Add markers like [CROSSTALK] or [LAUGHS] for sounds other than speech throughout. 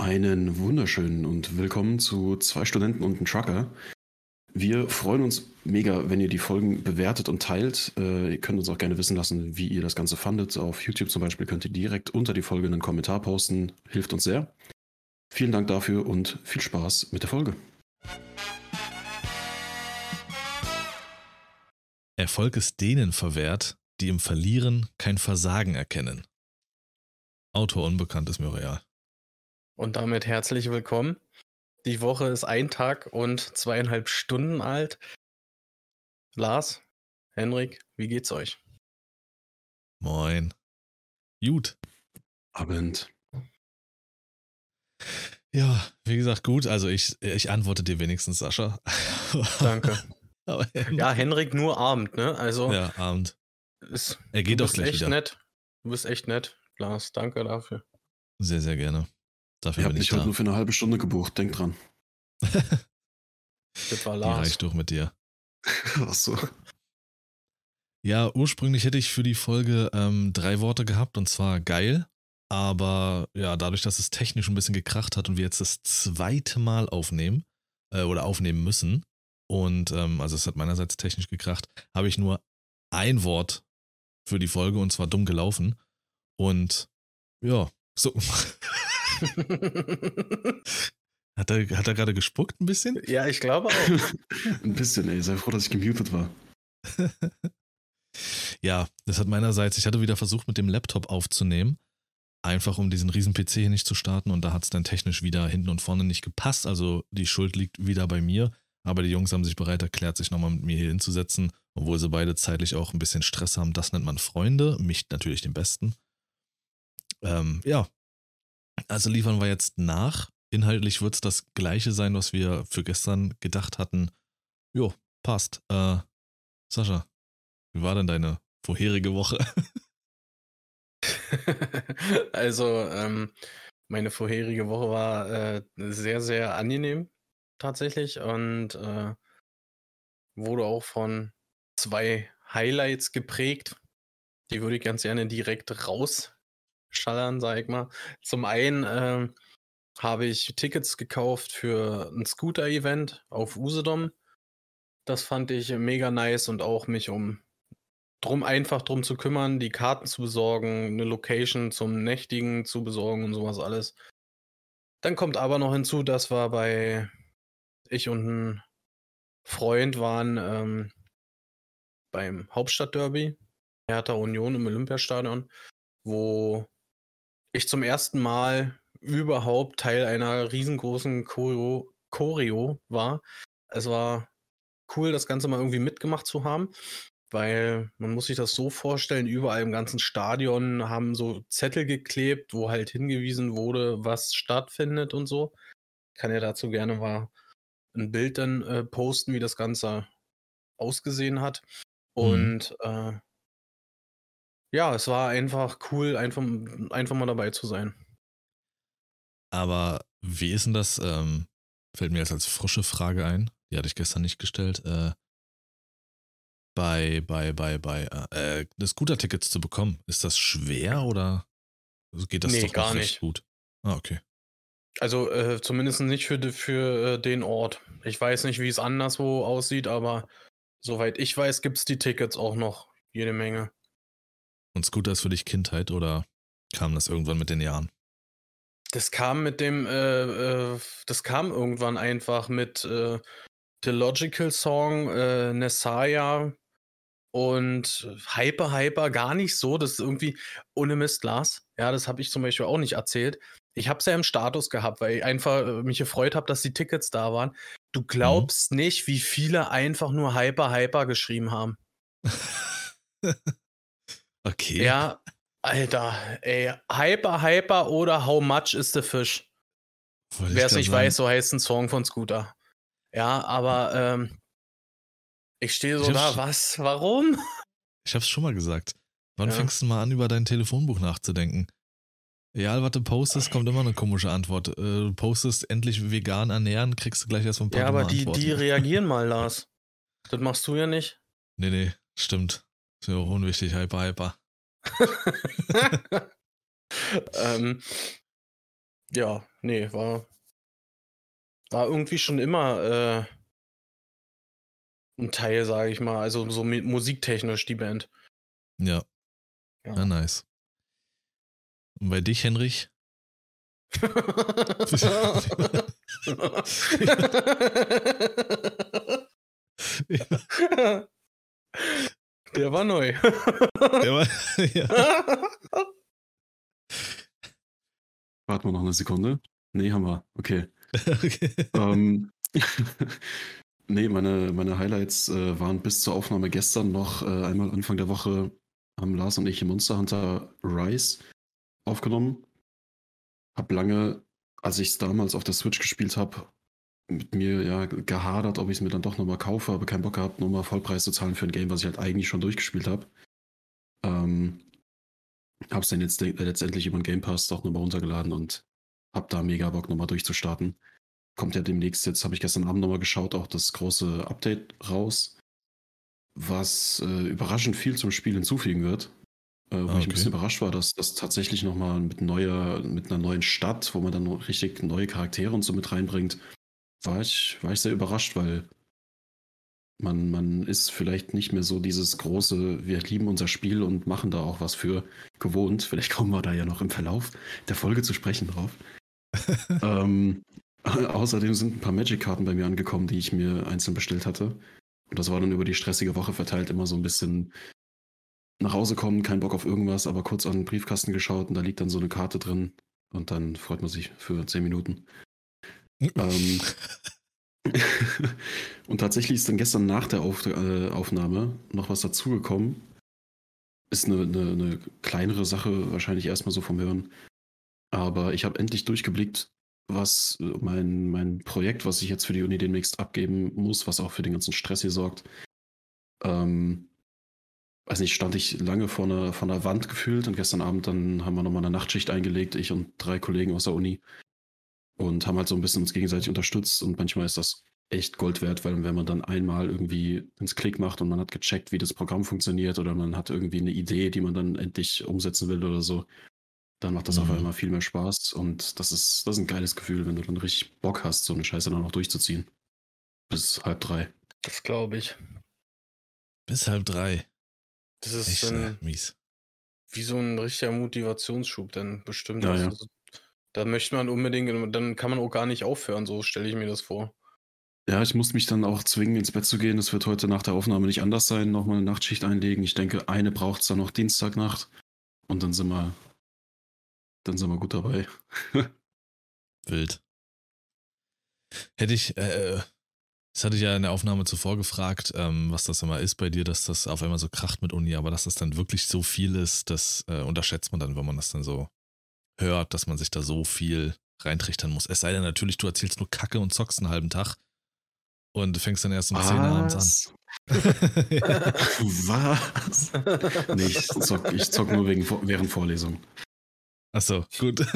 Einen wunderschönen und willkommen zu zwei Studenten und einem Trucker. Wir freuen uns mega, wenn ihr die Folgen bewertet und teilt. Äh, ihr könnt uns auch gerne wissen lassen, wie ihr das Ganze fandet. Auf YouTube zum Beispiel könnt ihr direkt unter die Folge einen Kommentar posten. Hilft uns sehr. Vielen Dank dafür und viel Spaß mit der Folge. Erfolg ist denen verwehrt, die im Verlieren kein Versagen erkennen. Autor unbekannt ist mir real. Und damit herzlich willkommen. Die Woche ist ein Tag und zweieinhalb Stunden alt. Lars, Henrik, wie geht's euch? Moin. Gut. Abend. Ja, wie gesagt, gut. Also ich, ich antworte dir wenigstens, Sascha. Danke. [LAUGHS] ja, Henrik nur Abend, ne? Also. Ja, Abend. Ist, er geht doch gleich echt wieder. nett. Du bist echt nett, Lars. Danke dafür. Sehr, sehr gerne. Dafür Ich habe ich dich heute nur für eine halbe Stunde gebucht. Denk dran. [LAUGHS] Das war Die Lars. reicht doch mit dir. [LAUGHS] Ach so. Ja, ursprünglich hätte ich für die Folge ähm, drei Worte gehabt und zwar geil. Aber ja, dadurch, dass es technisch ein bisschen gekracht hat und wir jetzt das zweite Mal aufnehmen äh, oder aufnehmen müssen und ähm, also es hat meinerseits technisch gekracht, habe ich nur ein Wort für die Folge und zwar dumm gelaufen. Und ja, so. [LAUGHS] [LAUGHS] hat er, hat er gerade gespuckt ein bisschen? ja, ich glaube auch. [LAUGHS] Ein bisschen, ey. Sei froh, dass ich gemutet war. [LAUGHS] ja, das hat meinerseits, ich hatte wieder versucht, mit dem Laptop aufzunehmen. Einfach um diesen riesen PC hier nicht zu starten und da hat es dann technisch wieder hinten und vorne nicht gepasst. Also die Schuld liegt wieder bei mir. Aber die Jungs haben sich bereit erklärt, sich nochmal mit mir hier hinzusetzen, obwohl sie beide zeitlich auch ein bisschen Stress haben. Das nennt man Freunde, mich natürlich den Besten. Ähm, ja, also liefern wir jetzt nach. Inhaltlich wird es das gleiche sein, was wir für gestern gedacht hatten. Jo, passt. Äh, Sascha, wie war denn deine vorherige Woche? [LAUGHS] [LAUGHS] also, ähm, meine vorherige Woche war äh, sehr, sehr angenehm tatsächlich und äh, wurde auch von zwei Highlights geprägt. Die würde ich ganz gerne direkt rausschallern, sag ich mal. Zum einen äh, habe ich Tickets gekauft für ein Scooter-Event auf Usedom. Das fand ich mega nice und auch mich um drum einfach drum zu kümmern, die Karten zu besorgen, eine Location zum Nächtigen zu besorgen und sowas alles. Dann kommt aber noch hinzu, dass wir bei ich und ein Freund waren ähm, beim Hauptstadtderby, Hertha Union im Olympiastadion, wo ich zum ersten Mal überhaupt Teil einer riesengroßen Choreo, Choreo war. Es war cool, das Ganze mal irgendwie mitgemacht zu haben weil man muss sich das so vorstellen, überall im ganzen Stadion haben so Zettel geklebt, wo halt hingewiesen wurde, was stattfindet und so. Ich kann ja dazu gerne mal ein Bild dann äh, posten, wie das Ganze ausgesehen hat. Und mhm. äh, ja, es war einfach cool, einfach, einfach mal dabei zu sein. Aber wie ist denn das? Ähm, fällt mir jetzt als frische Frage ein. Die hatte ich gestern nicht gestellt. Äh, bei, bei, bei, bei, äh, das Scooter-Tickets zu bekommen. Ist das schwer oder geht das nee, doch gar nicht. gut? Ah, okay. Also äh, zumindest nicht für, für äh, den Ort. Ich weiß nicht, wie es anderswo aussieht, aber soweit ich weiß, gibt es die Tickets auch noch jede Menge. Und Scooter ist für dich Kindheit oder kam das irgendwann mit den Jahren? Das kam mit dem, äh, äh das kam irgendwann einfach mit äh, The Logical Song, äh, Nessaya und Hyper Hyper gar nicht so. Das ist irgendwie ohne Mist, Lars. Ja, das habe ich zum Beispiel auch nicht erzählt. Ich habe es ja im Status gehabt, weil ich einfach äh, mich gefreut habe, dass die Tickets da waren. Du glaubst mhm. nicht, wie viele einfach nur Hyper Hyper geschrieben haben. [LAUGHS] okay. Ja, Alter, ey, Hyper Hyper oder How much is the fish? Wer es nicht sagen. weiß, so heißt ein Song von Scooter. Ja, aber ähm, ich stehe so ich da, was? Warum? [LAUGHS] Ich hab's schon mal gesagt. Wann ja. fängst du mal an, über dein Telefonbuch nachzudenken? Egal, was du postest, kommt immer eine komische Antwort. Äh, Du postest endlich vegan ernähren, kriegst du gleich erst ein paar Ja, aber die, die reagieren mal, [LAUGHS] Lars. Das machst du ja nicht. Nee, nee, stimmt. Ist mir auch unwichtig, hyper, hyper. [LAUGHS] ähm, Ja, nee, war, war irgendwie schon immer äh, ein Teil, sage ich mal. Also so musiktechnisch die Band. Ja. ja. Na, nice. Und bei dich, Henrich? [LAUGHS] [LAUGHS] Der war neu. [LAUGHS] Der war, ja. Warten wir noch eine Sekunde. Nee, haben wir. Okay. okay. Ähm, [LAUGHS] nee, meine, meine Highlights äh, waren bis zur Aufnahme gestern noch äh, einmal Anfang der Woche haben Lars und ich Monster Hunter Rise aufgenommen. Hab lange, als ich es damals auf der Switch gespielt habe, mit mir ja gehadert, ob ich es mir dann doch nochmal kaufe, aber keinen Bock gehabt, nochmal Vollpreis zu zahlen für ein Game, was ich halt eigentlich schon durchgespielt habe. Ähm, hab's dann jetzt letztendlich über den Game Pass doch nochmal runtergeladen und hab da mega Bock nochmal durchzustarten. Kommt ja demnächst, jetzt habe ich gestern Abend nochmal geschaut, auch das große Update raus, was äh, überraschend viel zum Spiel hinzufügen wird. Äh, wo okay. ich ein bisschen überrascht war, dass das tatsächlich nochmal mit, neuer, mit einer neuen Stadt, wo man dann richtig neue Charaktere und so mit reinbringt, war ich, war ich sehr überrascht, weil man, man ist vielleicht nicht mehr so dieses große, wir lieben unser Spiel und machen da auch was für gewohnt. Vielleicht kommen wir da ja noch im Verlauf der Folge zu sprechen drauf. [LAUGHS] ähm, [LAUGHS] außerdem sind ein paar Magic-Karten bei mir angekommen, die ich mir einzeln bestellt hatte. Und das war dann über die stressige Woche verteilt immer so ein bisschen nach Hause kommen, kein Bock auf irgendwas, aber kurz an den Briefkasten geschaut und da liegt dann so eine Karte drin und dann freut man sich für 10 Minuten. Ähm, [LAUGHS] [LAUGHS] und tatsächlich ist dann gestern nach der Auf äh, Aufnahme noch was dazugekommen. Ist eine, eine, eine, kleinere Sache, wahrscheinlich erstmal so vom Hören. Aber ich habe endlich durchgeblickt, was mein, mein Projekt, was ich jetzt für die Uni demnächst abgeben muss, was auch für den ganzen Stress hier sorgt. Ähm, weiß nicht, stand ich lange vor einer, vor einer Wand gefühlt und gestern Abend dann haben wir nochmal eine Nachtschicht eingelegt, ich und drei Kollegen aus der Uni und haben halt so ein bisschen uns gegenseitig unterstützt und manchmal ist das echt Gold wert, weil wenn man dann einmal irgendwie ins Klick macht und man hat gecheckt, wie das Programm funktioniert oder man hat irgendwie eine Idee, die man dann endlich umsetzen will oder so, dann macht das mhm. auf einmal viel mehr Spaß und das ist, das ist ein geiles Gefühl, wenn du dann richtig Bock hast, so eine Scheiße dann auch durchzuziehen. Bis halb drei. Das glaube ich. Bis halb drei. Das ist Echt, ein, mies. wie so ein richtiger Motivationsschub dann bestimmt. Ja, ja. Da möchte man unbedingt, dann kann man auch gar nicht aufhören, so stelle ich mir das vor. Ja, ich muss mich dann auch zwingen, ins Bett zu gehen. Das wird heute nach der Aufnahme nicht anders sein. Nochmal eine Nachtschicht einlegen. Ich denke, eine braucht es dann noch Dienstagnacht. Und dann sind wir, dann sind wir gut dabei. [LAUGHS] Wild. Hätte ich, äh, äh, das hatte ich ja in der Aufnahme zuvor gefragt, ähm, was das immer ist bei dir, dass das auf einmal so kracht mit Uni, aber dass das dann wirklich so viel ist, das äh, unterschätzt man dann, wenn man das dann so hört, dass man sich da so viel reintrichtern muss. Es sei denn natürlich, du erzählst nur Kacke und zockst einen halben Tag und fängst dann erst um Was? 10 Uhr abends an. [LAUGHS] Was? Nee, ich zock, ich zock nur wegen, während Vorlesung. Achso, gut.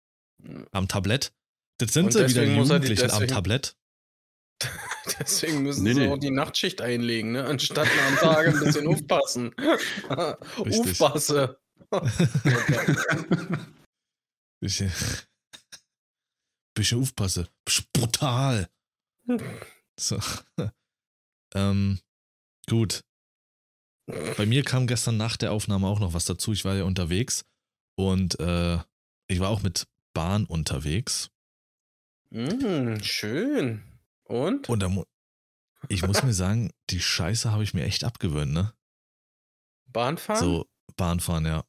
[LAUGHS] am Tablett? Das sind sie wieder die Jugendlichen deswegen, am Tablett. [LAUGHS] Deswegen müssen nee, sie nee. auch die Nachtschicht einlegen, ne? anstatt am Tag ein bisschen aufpassen. Aufpasse. Bisschen, bisschen aufpassen. Brutal. So. ähm, gut. Bei mir kam gestern nach der Aufnahme auch noch was dazu. Ich war ja unterwegs und äh, ich war auch mit Bahn unterwegs. Mm, schön. Und? Und da ich muss mir sagen, die Scheiße habe ich mir echt abgewöhnt, ne? Bahnfahren? So, Bahnfahren, ja.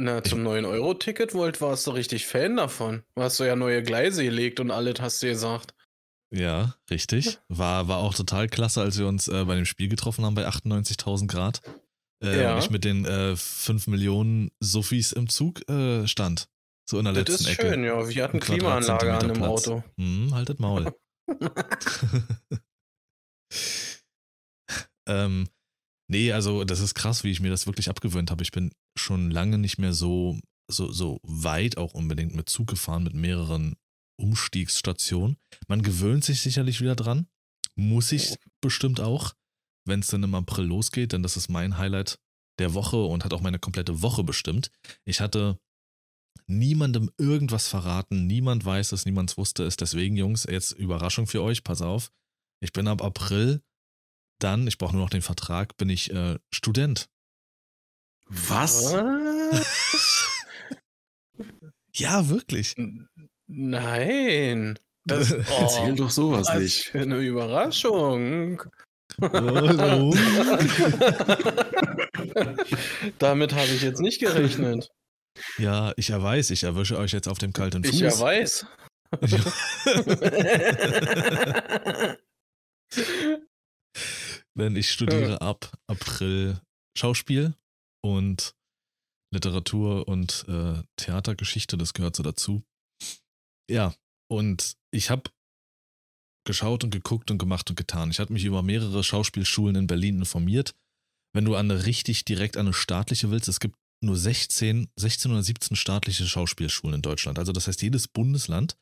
Na, zum 9-Euro-Ticket wollt, warst du richtig Fan davon. Du hast du ja neue Gleise gelegt und alles, hast du gesagt. Ja, richtig. War, war auch total klasse, als wir uns äh, bei dem Spiel getroffen haben bei 98.000 Grad. Äh, ja. Und ich mit den äh, 5 Millionen Sophies im Zug äh, stand. So in der das letzten Ecke. Das ist schön, ja. Wir hatten Klimaanlage an dem Platz. Auto. Hm, haltet Maul. [LAUGHS] [LAUGHS] ähm, Nee, also das ist krass, wie ich mir das wirklich abgewöhnt habe. Ich bin schon lange nicht mehr so, so, so weit auch unbedingt mit Zug gefahren, mit mehreren Umstiegsstationen. Man gewöhnt sich sicherlich wieder dran. Muss ich bestimmt auch, wenn es dann im April losgeht, denn das ist mein Highlight der Woche und hat auch meine komplette Woche bestimmt. Ich hatte niemandem irgendwas verraten. Niemand weiß es, niemand wusste es. Deswegen, Jungs, jetzt Überraschung für euch, pass auf. Ich bin ab April dann, ich brauche nur noch den Vertrag, bin ich äh, Student. Was? [LAUGHS] ja, wirklich. Nein. Das, [LAUGHS] oh, Erzähl doch sowas was nicht. Für eine Überraschung. Hallo. [LAUGHS] Damit habe ich jetzt nicht gerechnet. Ja, ich weiß, ich erwische euch jetzt auf dem kalten Fuß. Ich weiß. Denn ich studiere ab April Schauspiel und Literatur und äh, Theatergeschichte, das gehört so dazu. Ja, und ich habe geschaut und geguckt und gemacht und getan. Ich hatte mich über mehrere Schauspielschulen in Berlin informiert. Wenn du an eine richtig direkt an eine staatliche willst, es gibt nur 16, 16 oder 17 staatliche Schauspielschulen in Deutschland. Also das heißt, jedes Bundesland,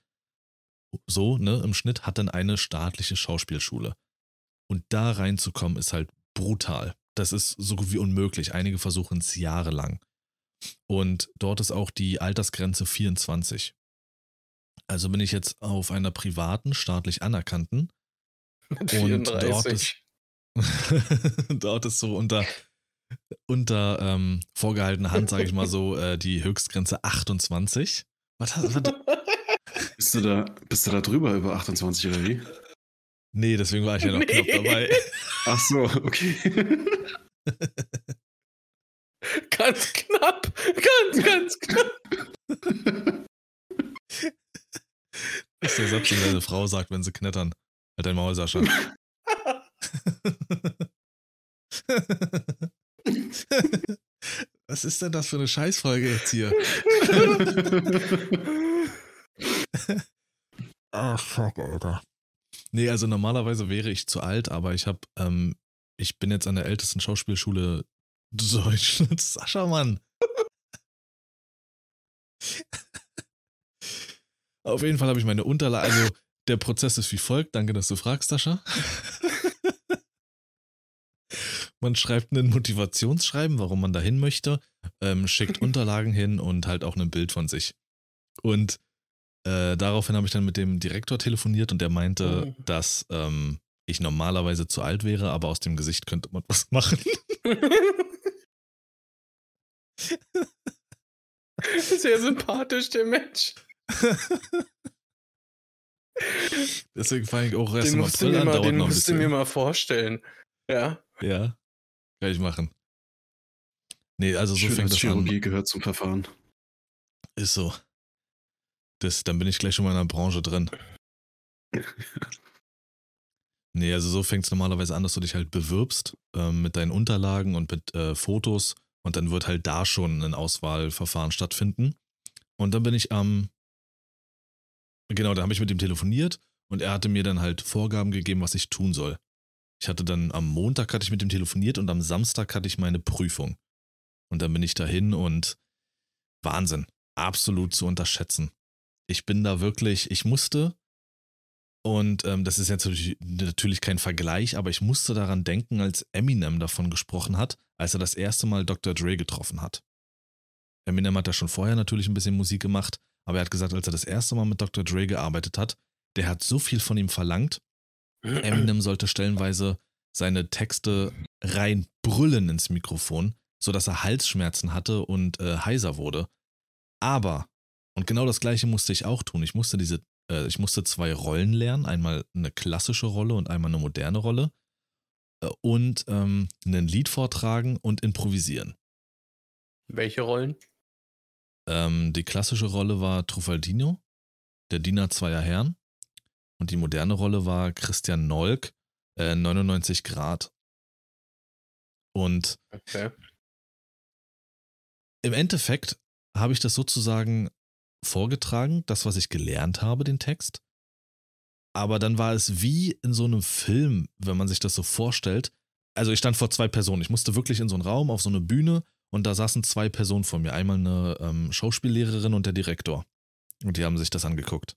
so, ne, im Schnitt hat dann eine staatliche Schauspielschule. Und da reinzukommen ist halt brutal. Das ist so gut wie unmöglich. Einige versuchen es jahrelang. Und dort ist auch die Altersgrenze 24. Also bin ich jetzt auf einer privaten, staatlich anerkannten. [LAUGHS] Und dort 34. [LAUGHS] dort ist so unter, unter ähm, vorgehaltener Hand, sage ich mal so, äh, die Höchstgrenze 28. Was, was, [LAUGHS] Bist du da, bist du da drüber über 28 oder wie? Nee, deswegen war ich ja noch knapp Nee. dabei. [LAUGHS] Ach so, okay. Ganz knapp. Ganz, ganz knapp. Das ist der Satz, den deine Frau sagt, wenn sie knettern. Halt dein Maul, Sascha. Was ist denn das für eine Scheißfolge jetzt hier? Ach, fuck, Alter. Nee, also normalerweise wäre ich zu alt, aber ich habe, ähm, ich bin jetzt an der ältesten Schauspielschule [LAUGHS] Deutschlands. Sascha, Mann. [LAUGHS] Auf jeden Fall habe ich meine Unterlagen, also der Prozess ist wie folgt. Danke, dass du fragst, Sascha. [LAUGHS] Man schreibt ein Motivationsschreiben, warum man dahin möchte, ähm, schickt Unterlagen hin und halt auch ein Bild von sich. Und äh, daraufhin habe ich dann mit dem Direktor telefoniert und der meinte, Mhm. dass ähm, ich normalerweise zu alt wäre, aber aus dem Gesicht könnte man [LAUGHS] was machen. [LAUGHS] Sehr sympathisch, der Mensch. Deswegen fange ich auch erst Den im musst du April mir an, mal, den musst du mir mal vorstellen. Ja. Ja, kann ich machen. Nee, also so fängt das an. Chirurgie gehört zum Verfahren. Ist so. Das, dann bin ich gleich schon mal in der Branche drin. [LAUGHS] Nee, also so fängt es normalerweise an, dass du dich halt bewirbst ähm, mit deinen Unterlagen und mit äh, Fotos und dann wird halt da schon ein Auswahlverfahren stattfinden. Und dann bin ich am, genau, da habe ich mit ihm telefoniert und er hatte mir dann halt Vorgaben gegeben, was ich tun soll. Ich hatte dann am Montag hatte ich mit ihm telefoniert und am Samstag hatte ich meine Prüfung. Und dann bin ich dahin und Wahnsinn, absolut zu unterschätzen. Ich bin da wirklich, ich musste, und ähm, das ist jetzt natürlich, kein Vergleich, aber ich musste daran denken, als Eminem davon gesprochen hat, als er das erste Mal Dr. Dre getroffen hat. Eminem hat ja schon vorher natürlich ein bisschen Musik gemacht, aber er hat gesagt, als er das erste Mal mit Dr. Dre gearbeitet hat, der hat so viel von ihm verlangt, Eminem sollte stellenweise seine Texte rein brüllen ins Mikrofon, sodass er Halsschmerzen hatte und äh, heiser wurde. Aber, und genau das gleiche musste ich auch tun, ich musste diese, äh, ich musste zwei Rollen lernen, einmal eine klassische Rolle und einmal eine moderne Rolle äh, und ähm, ein Lied vortragen und improvisieren. Welche Rollen? Ähm, die klassische Rolle war Truffaldino, der Diener zweier Herren. Und die moderne Rolle war Christian Nolk, äh, 99 Grad. Und Okay. im Endeffekt habe ich das sozusagen vorgetragen, das, was ich gelernt habe, den Text. Aber dann war es wie in so einem Film, wenn man sich das so vorstellt. Also ich stand vor zwei Personen. Ich musste wirklich in so einen Raum, auf so eine Bühne und da saßen zwei Personen vor mir. Einmal eine ähm, Schauspiellehrerin und der Direktor. Und die haben sich das angeguckt.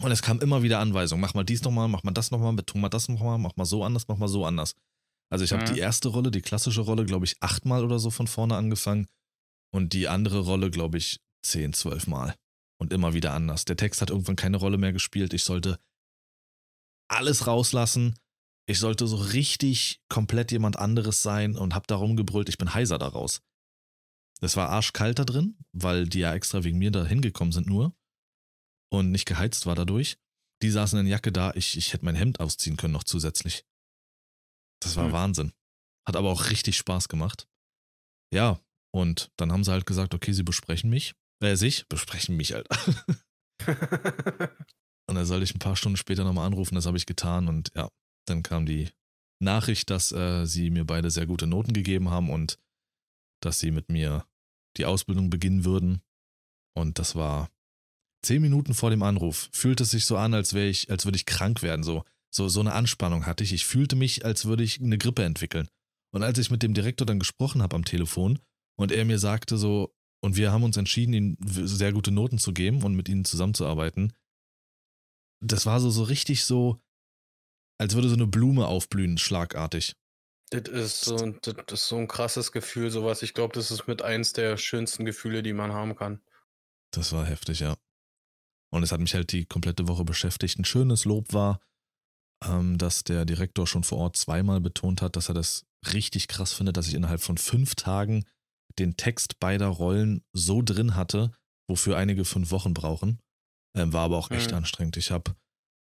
Und es kam immer wieder Anweisungen. Mach mal dies nochmal, mach mal das nochmal, beton mal das nochmal, mach mal so anders, mach mal so anders. Also ich habe Mhm. die erste Rolle, die klassische Rolle, glaube ich, achtmal oder so von vorne angefangen. Und die andere Rolle, glaube ich, 10, 12 Mal. Und immer wieder anders. Der Text hat irgendwann keine Rolle mehr gespielt. Ich sollte alles rauslassen. Ich sollte so richtig komplett jemand anderes sein und hab da rumgebrüllt, ich bin heiser daraus. Es war arschkalt da drin, weil die ja extra wegen mir da hingekommen sind nur und nicht geheizt war dadurch. Die saßen in der Jacke da, ich, ich hätte mein Hemd ausziehen können noch zusätzlich. Das war hm. Wahnsinn. Hat aber auch richtig Spaß gemacht. Ja, und dann haben sie halt gesagt, okay, sie besprechen mich. Äh, sich, besprechen mich halt. [LAUGHS] und dann sollte ich ein paar Stunden später nochmal anrufen, das habe ich getan und ja, dann kam die Nachricht, dass äh, sie mir beide sehr gute Noten gegeben haben und dass sie mit mir die Ausbildung beginnen würden. Und das war zehn Minuten vor dem Anruf. Fühlte es sich so an, als wäre ich, als würde ich krank werden. So, so, so eine Anspannung hatte ich. Ich fühlte mich, als würde ich eine Grippe entwickeln. Und als ich mit dem Direktor dann gesprochen habe am Telefon und er mir sagte so, und wir haben uns entschieden, ihnen sehr gute Noten zu geben und mit ihnen zusammenzuarbeiten, das war so, so richtig so, als würde so eine Blume aufblühen, schlagartig. Das ist so, das ist so ein krasses Gefühl, sowas. Ich glaube, das ist mit eins der schönsten Gefühle, die man haben kann. Das war heftig, ja. Und es hat mich halt die komplette Woche beschäftigt. Ein schönes Lob war, ähm, dass der Direktor schon vor Ort zweimal betont hat, dass er das richtig krass findet, dass ich innerhalb von fünf Tagen den Text beider Rollen so drin hatte, wofür einige fünf Wochen brauchen. Ähm, war aber auch echt mhm. anstrengend. Ich habe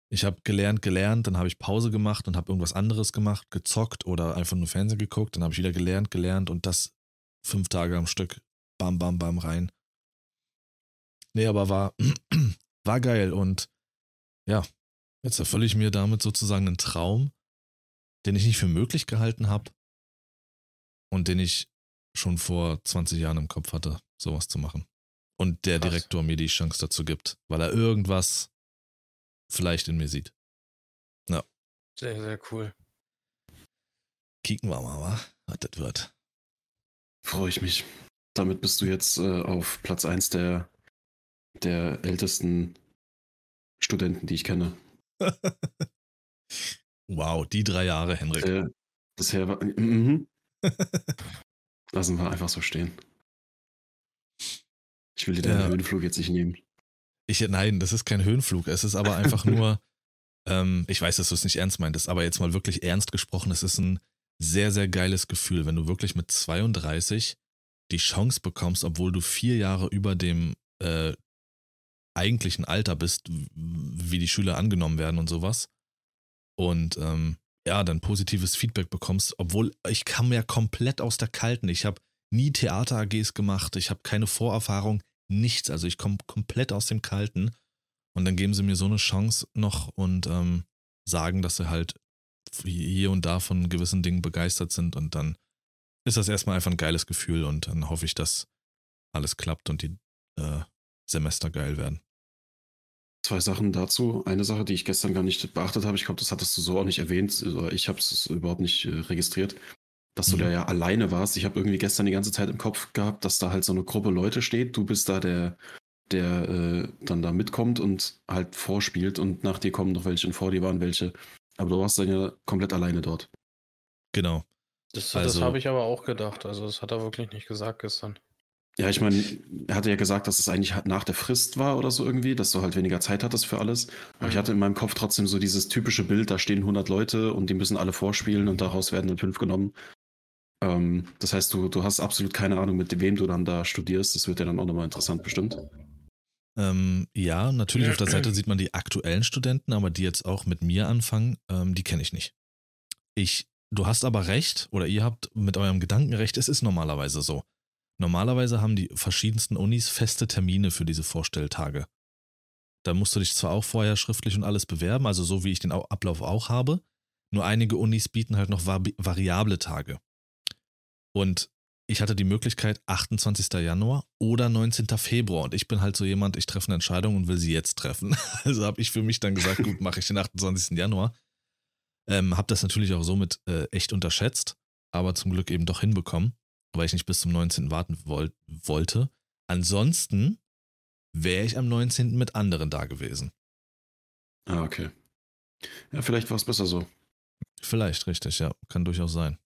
ich hab gelernt, gelernt, dann habe ich Pause gemacht und habe irgendwas anderes gemacht, gezockt oder einfach nur Fernsehen geguckt. Dann habe ich wieder gelernt, gelernt und das fünf Tage am Stück. Bam, bam, bam rein. Nee, aber war, [CLEARS THROAT] war geil und ja, jetzt erfülle ich mir damit sozusagen einen Traum, den ich nicht für möglich gehalten habe und den ich schon vor 20 Jahren im Kopf hatte, sowas zu machen. Und der Krass. Direktor mir die Chance dazu gibt, weil er irgendwas vielleicht in mir sieht. Ja. Sehr, sehr cool. Kicken wir mal, wa? was das wird. Freue ich mich. Damit bist du jetzt äh, auf Platz 1 der, der ältesten Studenten, die ich kenne. [LAUGHS] wow, die drei Jahre, Henrik. Äh, bisher war. Mm, [LAUGHS] Lassen wir einfach so stehen. Ich will dir den ja. Höhenflug jetzt nicht nehmen. Ich, nein, das ist kein Höhenflug. Es ist aber [LAUGHS] einfach nur, ähm, ich weiß, dass du es nicht ernst meintest, aber jetzt mal wirklich ernst gesprochen, es ist ein sehr, sehr geiles Gefühl, wenn du wirklich mit 32 die Chance bekommst, obwohl du vier Jahre über dem äh, eigentlichen Alter bist, wie die Schüler angenommen werden und sowas. Und ähm, ja, dann positives Feedback bekommst, obwohl ich kam ja komplett aus der Kalten. Ich habe nie Theater-AGs gemacht, ich habe keine Vorerfahrung, nichts. Also ich komme komplett aus dem Kalten. Und dann geben sie mir so eine Chance noch und ähm, sagen, dass sie halt hier und da von gewissen Dingen begeistert sind. Und dann ist das erstmal einfach ein geiles Gefühl und dann hoffe ich, dass alles klappt und die äh, Semester geil werden. Zwei Sachen dazu. Eine Sache, die ich gestern gar nicht beachtet habe, ich glaube, das hattest du so auch nicht erwähnt, ich habe es überhaupt nicht äh, registriert, dass du mhm. da ja alleine warst. Ich habe irgendwie gestern die ganze Zeit im Kopf gehabt, dass da halt so eine Gruppe Leute steht. Du bist da der, der äh, dann da mitkommt und halt vorspielt und nach dir kommen noch welche und vor dir waren welche. Aber du warst dann ja komplett alleine dort. Genau. Das, also, das habe ich aber auch gedacht. Also das hat er wirklich nicht gesagt gestern. Ja, ich meine, er hatte ja gesagt, dass es eigentlich nach der Frist war oder so irgendwie, dass du halt weniger Zeit hattest für alles. Aber mhm. ich hatte in meinem Kopf trotzdem so dieses typische Bild, da stehen 100 Leute und die müssen alle vorspielen und daraus werden dann fünf genommen. Ähm, das heißt, du, du hast absolut keine Ahnung, mit wem du dann da studierst. Das wird ja dann auch nochmal interessant bestimmt. Ähm, ja, natürlich auf der Seite sieht man die aktuellen Studenten, aber die jetzt auch mit mir anfangen, ähm, die kenne ich nicht. Ich, du hast aber recht, oder ihr habt mit eurem Gedanken recht, es ist normalerweise so. Normalerweise haben die verschiedensten Unis feste Termine für diese Vorstelltage. Da musst du dich zwar auch vorher schriftlich und alles bewerben, also so wie ich den Ablauf auch habe, nur einige Unis bieten halt noch variable Tage. Und ich hatte die Möglichkeit 28. Januar oder 19. Februar und ich bin halt so jemand, ich treffe eine Entscheidung und will sie jetzt treffen. [LAUGHS] Also habe ich für mich dann gesagt, gut, mache ich den 28. Januar. Ähm, habe das natürlich auch somit äh, echt unterschätzt, aber zum Glück eben doch hinbekommen weil ich nicht bis zum 19. warten woll wollte. Ansonsten wäre ich am 19. mit anderen da gewesen. Ah, okay. Ja, vielleicht war es besser so. Vielleicht, richtig, ja. Kann durchaus sein.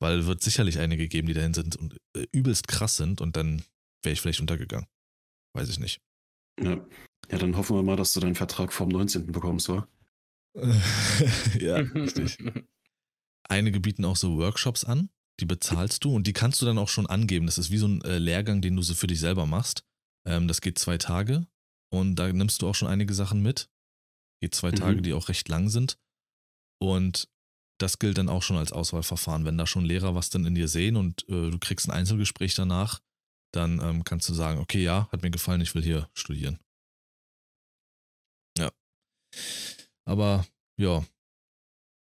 Weil wird sicherlich einige geben, die dahin sind und äh, übelst krass sind und dann wäre ich vielleicht untergegangen. weiß ich nicht. Ja. ja, dann hoffen wir mal, dass du deinen Vertrag vom 19. bekommst, wa? [LAUGHS] ja, richtig. [LAUGHS] Einige bieten auch so Workshops an, die bezahlst du und die kannst du dann auch schon angeben. Das ist wie so ein äh, Lehrgang, den du so für dich selber machst. Ähm, das geht zwei Tage und da nimmst du auch schon einige Sachen mit. Geht zwei Mhm. Tage, die auch recht lang sind. Und das gilt dann auch schon als Auswahlverfahren. Wenn da schon Lehrer was dann in dir sehen und äh, du kriegst ein Einzelgespräch danach, dann ähm, kannst du sagen, okay, ja, hat mir gefallen, ich will hier studieren. Ja. Aber ja,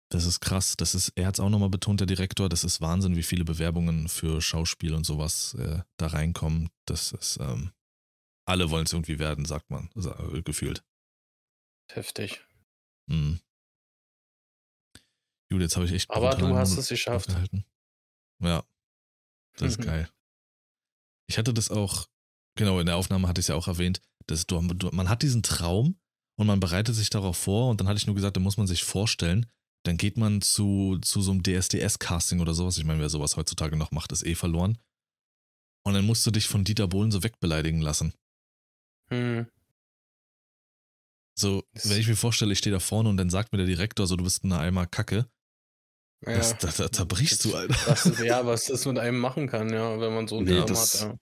das ist krass. Das ist, er hat es auch nochmal betont, der Direktor, das ist Wahnsinn, wie viele Bewerbungen für Schauspiel und sowas äh, da reinkommen. Das ist, ähm, alle wollen es irgendwie werden, sagt man, äh, gefühlt. Heftig. Mhm. Gut, jetzt habe ich echt. Aber du hast es geschafft. aufgehalten. Ja, das ist Mhm. [LAUGHS] geil. Ich hatte das auch, genau, in der Aufnahme hatte ich es ja auch erwähnt, dass du, du, man hat diesen Traum und man bereitet sich darauf vor und dann hatte ich nur gesagt, da muss man sich vorstellen, dann geht man zu, zu so einem DSDS-Casting oder sowas. Ich meine, wer sowas heutzutage noch macht, ist eh verloren. Und dann musst du dich von Dieter Bohlen so wegbeleidigen lassen. Hm. So, Das- wenn ich mir vorstelle, ich stehe da vorne und dann sagt mir der Direktor so, du bist eine Eimer Kacke, Ja. das, da, da, da brichst du, Alter. was, ja, [LAUGHS] was das mit einem machen kann, ja, wenn man so einen Nee, Namen das- hat. Ja.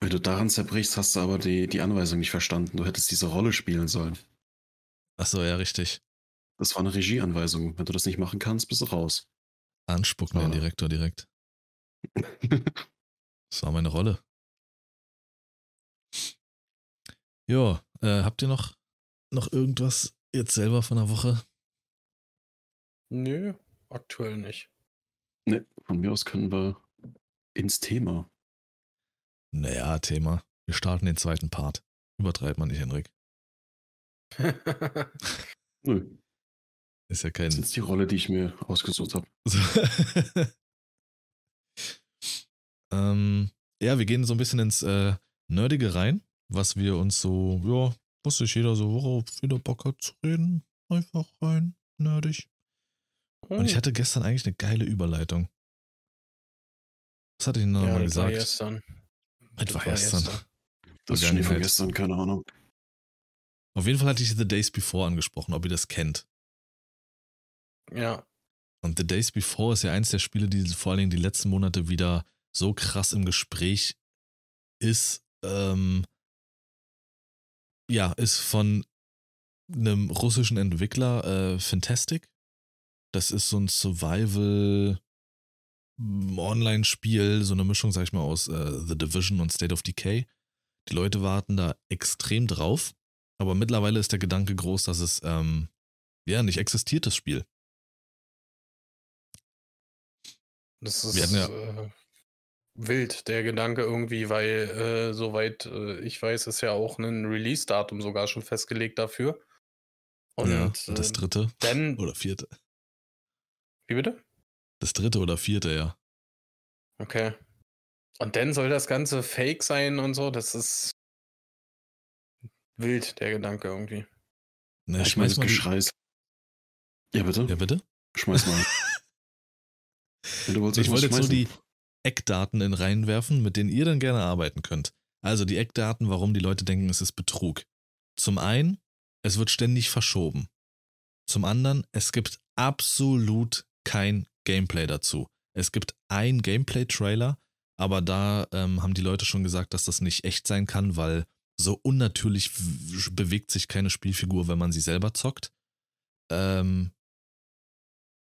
Wenn du daran zerbrichst, hast du aber die, die Anweisung nicht verstanden. Du hättest diese Rolle spielen sollen. Achso, ja, richtig. Das war eine Regieanweisung. Wenn du das nicht machen kannst, bist du raus. Anspucken den. Direktor direkt. [LAUGHS] Das war meine Rolle. Ja, äh, habt ihr noch, noch irgendwas jetzt selber von der Woche? Nö, aktuell nicht. ne, von mir aus können wir ins Thema. Naja, Thema. Wir starten den zweiten Part. Übertreibt man nicht, Henrik. [LAUGHS] Nö, Ist ja das kein. ist jetzt die Rolle, die ich mir ausgesucht habe. [LAUGHS] ähm, ja, wir gehen so ein bisschen ins äh, Nerdige rein, was wir uns so, ja, was sich jeder so worauf wieder Bock hat zu reden. Einfach rein, nerdig. Und ich hatte gestern eigentlich eine geile Überleitung. Was hatte ich denn ja, nochmal das war gesagt? gestern. Das war gestern. Das ist schon von gestern, keine Ahnung. Auf jeden Fall hatte ich The Days Before angesprochen, ob ihr das kennt. Ja, Und The Days Before ist ja eins der Spiele, die vor allen Dingen die letzten Monate wieder so krass im Gespräch ist. Ähm, ja, ist von einem russischen Entwickler, äh, Fantastic. Das ist so ein Survival mm, Online-Spiel, so eine Mischung, sag ich mal, aus äh, The Division und State of Decay. Die Leute warten da extrem drauf, aber mittlerweile ist der Gedanke groß, dass es ähm, ja nicht existiert, das Spiel. Das ist hatten ja- äh, wild, der Gedanke irgendwie, weil äh, soweit äh, ich weiß, ist ja auch ein Release-Datum sogar schon festgelegt dafür. Und ja, und das äh, dritte dann, oder vierte. wie bitte? Das dritte oder vierte, ja. Okay. Und dann soll das Ganze fake sein und so, das ist wild, der Gedanke irgendwie. Ne, Ja, ich meine, schmeiß das mal Geschrei Ja, bitte? Ja, bitte? Schmeiß mal. [LAUGHS] Ich wollte jetzt nur die. Eckdaten in reinwerfen, mit denen ihr dann gerne arbeiten könnt. Also die Eckdaten, warum die Leute denken, es ist Betrug. Zum einen, es wird ständig verschoben. Zum anderen, es gibt absolut kein Gameplay dazu. Es gibt ein Gameplay-Trailer, aber da ähm, haben die Leute schon gesagt, dass das nicht echt sein kann, weil so unnatürlich bewegt sich keine Spielfigur, wenn man sie selber zockt. Ähm,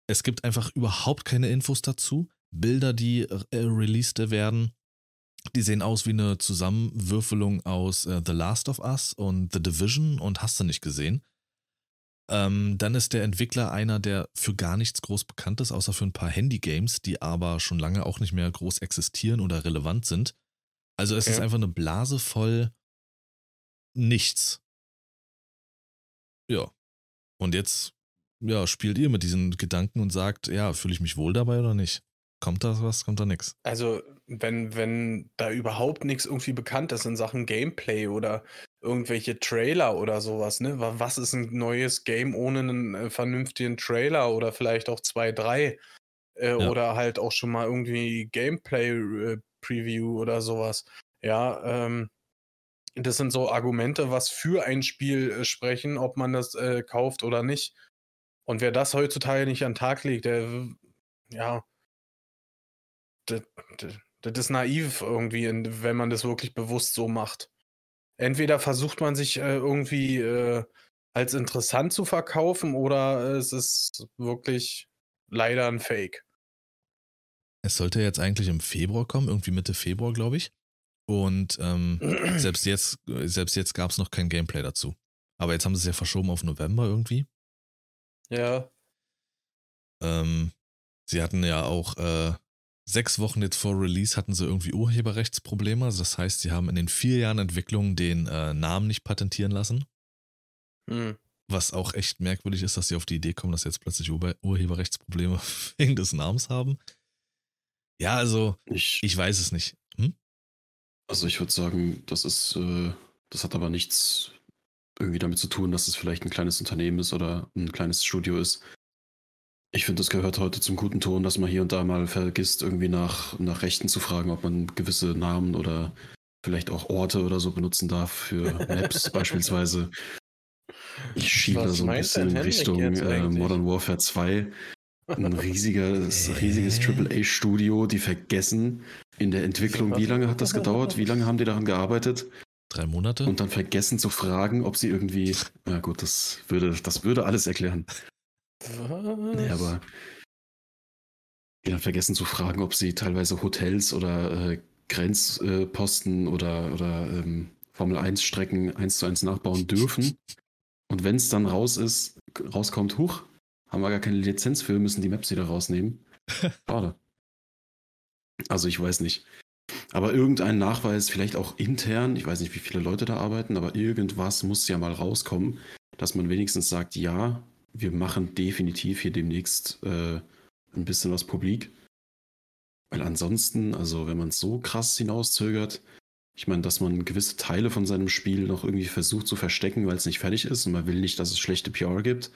es gibt einfach überhaupt keine Infos dazu. Bilder, die äh, released werden, die sehen aus wie eine Zusammenwürfelung aus äh, The Last of Us und The Division und hast du nicht gesehen. Ähm, dann ist der Entwickler einer, der für gar nichts groß bekannt ist, außer für ein paar Handy-Games, die aber schon lange auch nicht mehr groß existieren oder relevant sind. Also es Okay. ist einfach eine Blase voll nichts. Ja. Und jetzt, ja, spielt ihr mit diesen Gedanken und sagt, ja, fühle ich mich wohl dabei oder nicht? Kommt da was, kommt da nichts? Also, wenn, wenn da überhaupt nichts irgendwie bekannt ist in Sachen Gameplay oder irgendwelche Trailer oder sowas, ne? Wa- Was ist ein neues Game ohne einen äh, vernünftigen Trailer oder vielleicht auch zwei, drei? Äh, Ja. Oder halt auch schon mal irgendwie Gameplay-Preview oder sowas. Ja, ähm, das sind so Argumente, was für ein Spiel äh, sprechen, ob man das äh, kauft oder nicht. Und wer das heutzutage nicht an den Tag legt, der, ja, das, das ist naiv irgendwie, wenn man das wirklich bewusst so macht. Entweder versucht man sich äh, irgendwie äh, als interessant zu verkaufen oder es ist wirklich leider ein Fake. Es sollte jetzt eigentlich im Februar kommen, irgendwie Mitte Februar, glaube ich. Und ähm, [CLEARS THROAT] selbst jetzt, selbst jetzt gab es noch kein Gameplay dazu. Aber jetzt haben sie es ja verschoben auf November irgendwie. Ja. Ähm, sie hatten ja auch äh, sechs Wochen jetzt vor Release hatten sie irgendwie Urheberrechtsprobleme. Also das heißt, sie haben in den vier Jahren Entwicklung den äh, Namen nicht patentieren lassen. Hm. Was auch echt merkwürdig ist, dass sie auf die Idee kommen, dass sie jetzt plötzlich Ur Urheberrechtsprobleme [LAUGHS] wegen des Namens haben. Ja, also ich, ich weiß es nicht. Hm? Also ich würde sagen, das ist, äh, das hat aber nichts irgendwie damit zu tun, dass es vielleicht ein kleines Unternehmen ist oder ein kleines Studio ist. Ich finde, es gehört heute zum guten Ton, dass man hier und da mal vergisst, irgendwie nach, nach Rechten zu fragen, ob man gewisse Namen oder vielleicht auch Orte oder so benutzen darf für [LAUGHS] Maps beispielsweise. Ich schiebe da so ein bisschen in Richtung äh, Modern Warfare 2. Ein [LAUGHS] riesiges, riesiges AAA-Studio, die vergessen in der Entwicklung, wie lange hat das gedauert? Wie lange haben die daran gearbeitet? Drei Monate. Und dann vergessen zu fragen, ob sie irgendwie. Na gut, das würde, das würde alles erklären. Was? Nee, aber. Die dann vergessen zu fragen, ob sie teilweise Hotels oder äh, Grenzposten äh, oder, oder ähm, Formel 1 Strecken eins zu eins nachbauen dürfen. Und wenn es dann raus ist, rauskommt, huch, haben wir gar keine Lizenz für, müssen die Maps wieder rausnehmen. [LAUGHS] Schade. Also ich weiß nicht. Aber irgendein Nachweis, vielleicht auch intern, ich weiß nicht, wie viele Leute da arbeiten, aber irgendwas muss ja mal rauskommen, dass man wenigstens sagt, ja, wir machen definitiv hier demnächst äh, ein bisschen was publik. Weil ansonsten, also wenn man es so krass hinauszögert, ich meine, dass man gewisse Teile von seinem Spiel noch irgendwie versucht zu verstecken, weil es nicht fertig ist und man will nicht, dass es schlechte PR gibt.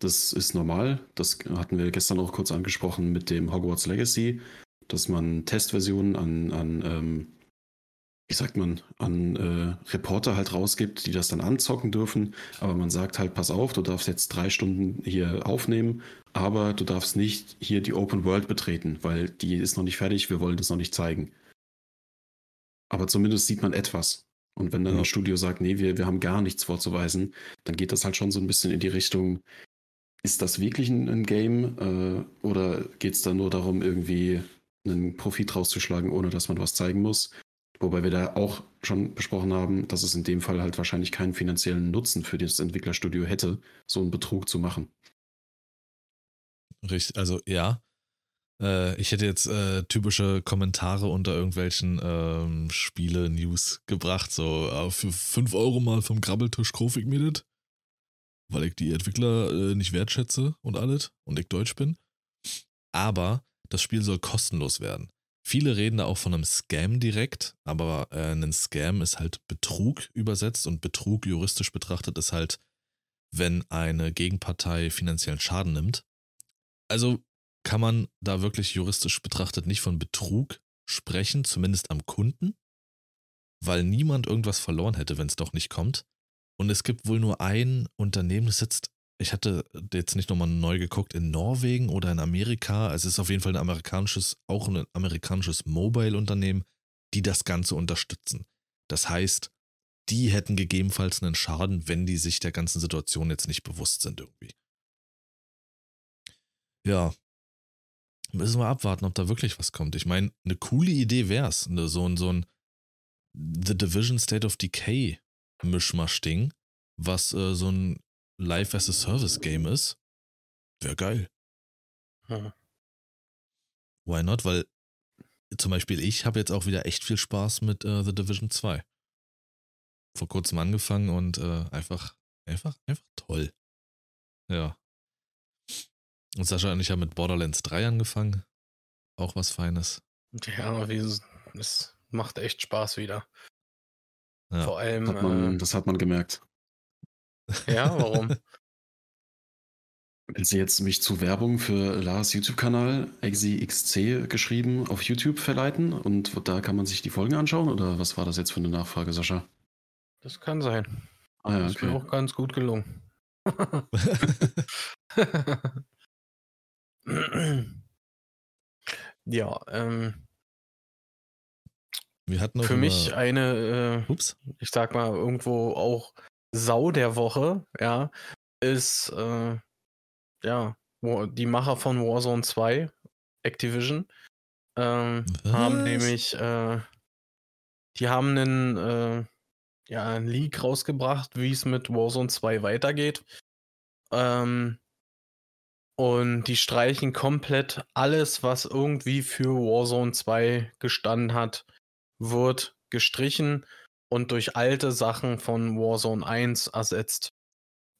Das ist normal. Das hatten wir gestern auch kurz angesprochen mit dem Hogwarts Legacy, dass man Testversionen an, an ähm, wie sagt man, an äh, Reporter halt rausgibt, die das dann anzocken dürfen. Aber man sagt halt, pass auf, du darfst jetzt drei Stunden hier aufnehmen, aber du darfst nicht hier die Open World betreten, weil die ist noch nicht fertig, wir wollen das noch nicht zeigen. Aber zumindest sieht man etwas. Und wenn dann ja. das Studio sagt, nee, wir, wir haben gar nichts vorzuweisen, dann geht das halt schon so ein bisschen in die Richtung, ist das wirklich ein, ein Game äh, oder geht es da nur darum, irgendwie einen Profit rauszuschlagen, ohne dass man was zeigen muss? Wobei wir da auch schon besprochen haben, dass es in dem Fall halt wahrscheinlich keinen finanziellen Nutzen für das Entwicklerstudio hätte, so einen Betrug zu machen. Richtig, also ja. Äh, ich hätte jetzt äh, typische Kommentare unter irgendwelchen ähm, Spiele-News gebracht, so äh, für 5 Euro mal vom Grabbeltisch kaufe ich weil ich die Entwickler äh, nicht wertschätze und alles und ich Deutsch bin. Aber das Spiel soll kostenlos werden. Viele reden da auch von einem Scam direkt, aber äh, ein Scam ist halt Betrug übersetzt und Betrug juristisch betrachtet ist halt, wenn eine Gegenpartei finanziellen Schaden nimmt. Also kann man da wirklich juristisch betrachtet nicht von Betrug sprechen, zumindest am Kunden, weil niemand irgendwas verloren hätte, wenn es doch nicht kommt. Und es gibt wohl nur ein Unternehmen, das sitzt ich hatte jetzt nicht nochmal neu geguckt, in Norwegen oder in Amerika. Es ist auf jeden Fall ein amerikanisches, auch ein amerikanisches Mobile-Unternehmen, die das Ganze unterstützen. Das heißt, die hätten gegebenenfalls einen Schaden, wenn die sich der ganzen Situation jetzt nicht bewusst sind irgendwie. Ja. Müssen wir abwarten, ob da wirklich was kommt. Ich meine, eine coole Idee wäre es. Ne, so, so ein The Division State of Decay Mischmasch-Ding, was äh, so ein Live as a Service Game ist, wäre geil. Hm. Why not? Weil zum Beispiel ich habe jetzt auch wieder echt viel Spaß mit äh, The Division 2. Vor kurzem angefangen und äh, einfach, einfach, einfach toll. Ja. Und Sascha und ich haben mit Borderlands 3 angefangen. Auch was Feines. Ja, es macht echt Spaß wieder. Ja. Vor allem. Hat man, äh, das hat man gemerkt. Ja, warum? Wenn Sie jetzt mich zu Werbung für Lars YouTube-Kanal ExiXC geschrieben auf YouTube verleiten und da kann man sich die Folgen anschauen oder was war das jetzt für eine Nachfrage, Sascha? Das kann sein. Ah ja, Das ist mir okay. auch ganz gut gelungen. [LAUGHS] ja, ähm, Wir hatten für mich eine, äh, Ups. ich sag mal, irgendwo auch Sau der Woche, ja, ist, äh, ja, die Macher von Warzone 2, Activision, ähm, haben nämlich, äh, die haben einen, äh, ja, einen Leak rausgebracht, wie es mit Warzone 2 weitergeht. Ähm, und die streichen komplett alles, was irgendwie für Warzone 2 gestanden hat, wird gestrichen und durch alte Sachen von Warzone 1 ersetzt.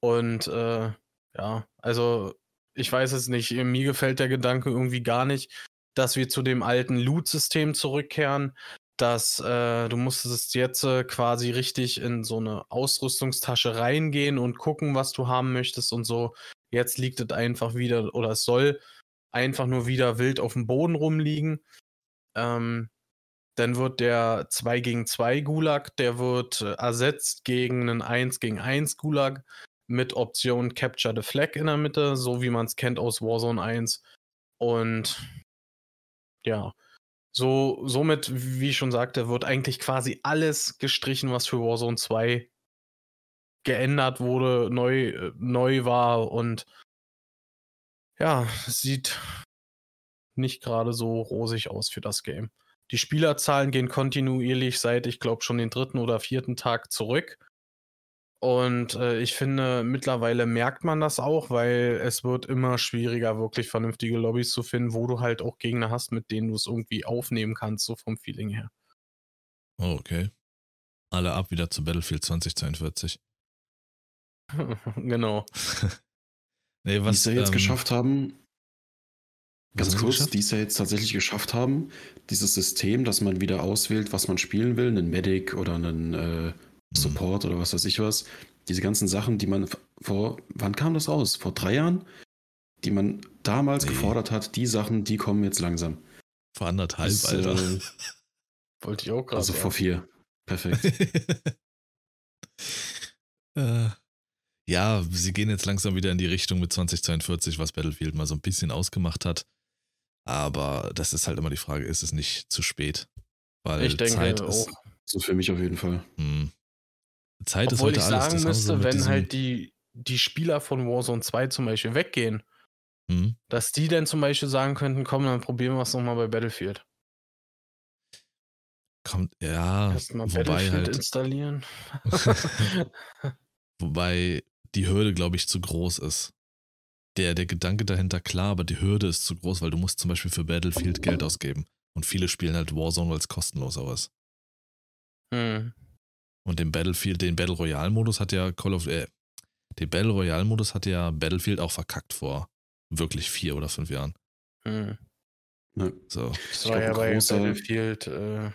Und äh, ja, also ich weiß es nicht, mir gefällt der Gedanke irgendwie gar nicht, dass wir zu dem alten Loot-System zurückkehren, dass äh, du musstest jetzt äh, quasi richtig in so eine Ausrüstungstasche reingehen und gucken, was du haben möchtest und so. Jetzt liegt es einfach wieder, oder es soll einfach nur wieder wild auf dem Boden rumliegen. Ähm, dann wird der 2 gegen 2 Gulag, der wird äh, ersetzt gegen einen 1 gegen 1 Gulag mit Option Capture the Flag in der Mitte, so wie man es kennt aus Warzone 1. Und ja, so, somit, wie ich schon sagte, wird eigentlich quasi alles gestrichen, was für Warzone 2 geändert wurde, neu, äh, neu war und ja, sieht nicht gerade so rosig aus für das Game. Die Spielerzahlen gehen kontinuierlich seit, ich glaube, schon den dritten oder vierten Tag zurück. Und äh, ich finde, mittlerweile merkt man das auch, weil es wird immer schwieriger, wirklich vernünftige Lobbys zu finden, wo du halt auch Gegner hast, mit denen du es irgendwie aufnehmen kannst, so vom Feeling her. Oh, okay. Alle ab wieder zu Battlefield 2042. [LAUGHS] genau. [LAUGHS] nee, was es ja jetzt ähm, geschafft haben, ganz kurz, die es ja jetzt tatsächlich geschafft haben, dieses System, dass man wieder auswählt, was man spielen will, einen Medic oder einen äh, Hm. Support oder was weiß ich was. Diese ganzen Sachen, die man vor, wann kam das raus? Vor drei Jahren? Die man damals Nee. gefordert hat, die Sachen, die kommen jetzt langsam. Vor anderthalb, Das, Alter. äh, [LAUGHS] Wollte ich auch gerade also vor vier. Perfekt. [LAUGHS] äh, ja, sie gehen jetzt langsam wieder in die Richtung mit 2042, was Battlefield mal so ein bisschen ausgemacht hat. Aber das ist halt immer die Frage, ist es nicht zu spät? Weil Ich denke Zeit auch. ist. So für mich auf jeden Fall. Mh, Zeit Obwohl ist ich heute alles. sagen müsste, wenn halt die, die Spieler von Warzone 2 zum Beispiel weggehen, Hm? dass die dann zum Beispiel sagen könnten, komm, dann probieren wir es nochmal bei Battlefield. Kommt, ja, Erstmal Battlefield halt, installieren. [LAUGHS] [LAUGHS] wobei die Hürde, glaube ich, zu groß ist. Der, der Gedanke dahinter klar, aber die Hürde ist zu groß, weil du musst zum Beispiel für Battlefield Geld ausgeben. Und viele spielen halt Warzone, weil es kostenlos auch ist. hm. Und den Battlefield, den Battle Royale Modus hat ja Call of, äh, den Battle Royale Modus hat ja Battlefield auch verkackt vor wirklich vier oder fünf Jahren. Hm. Ja. So, Das war ja bei großer- Battlefield, äh,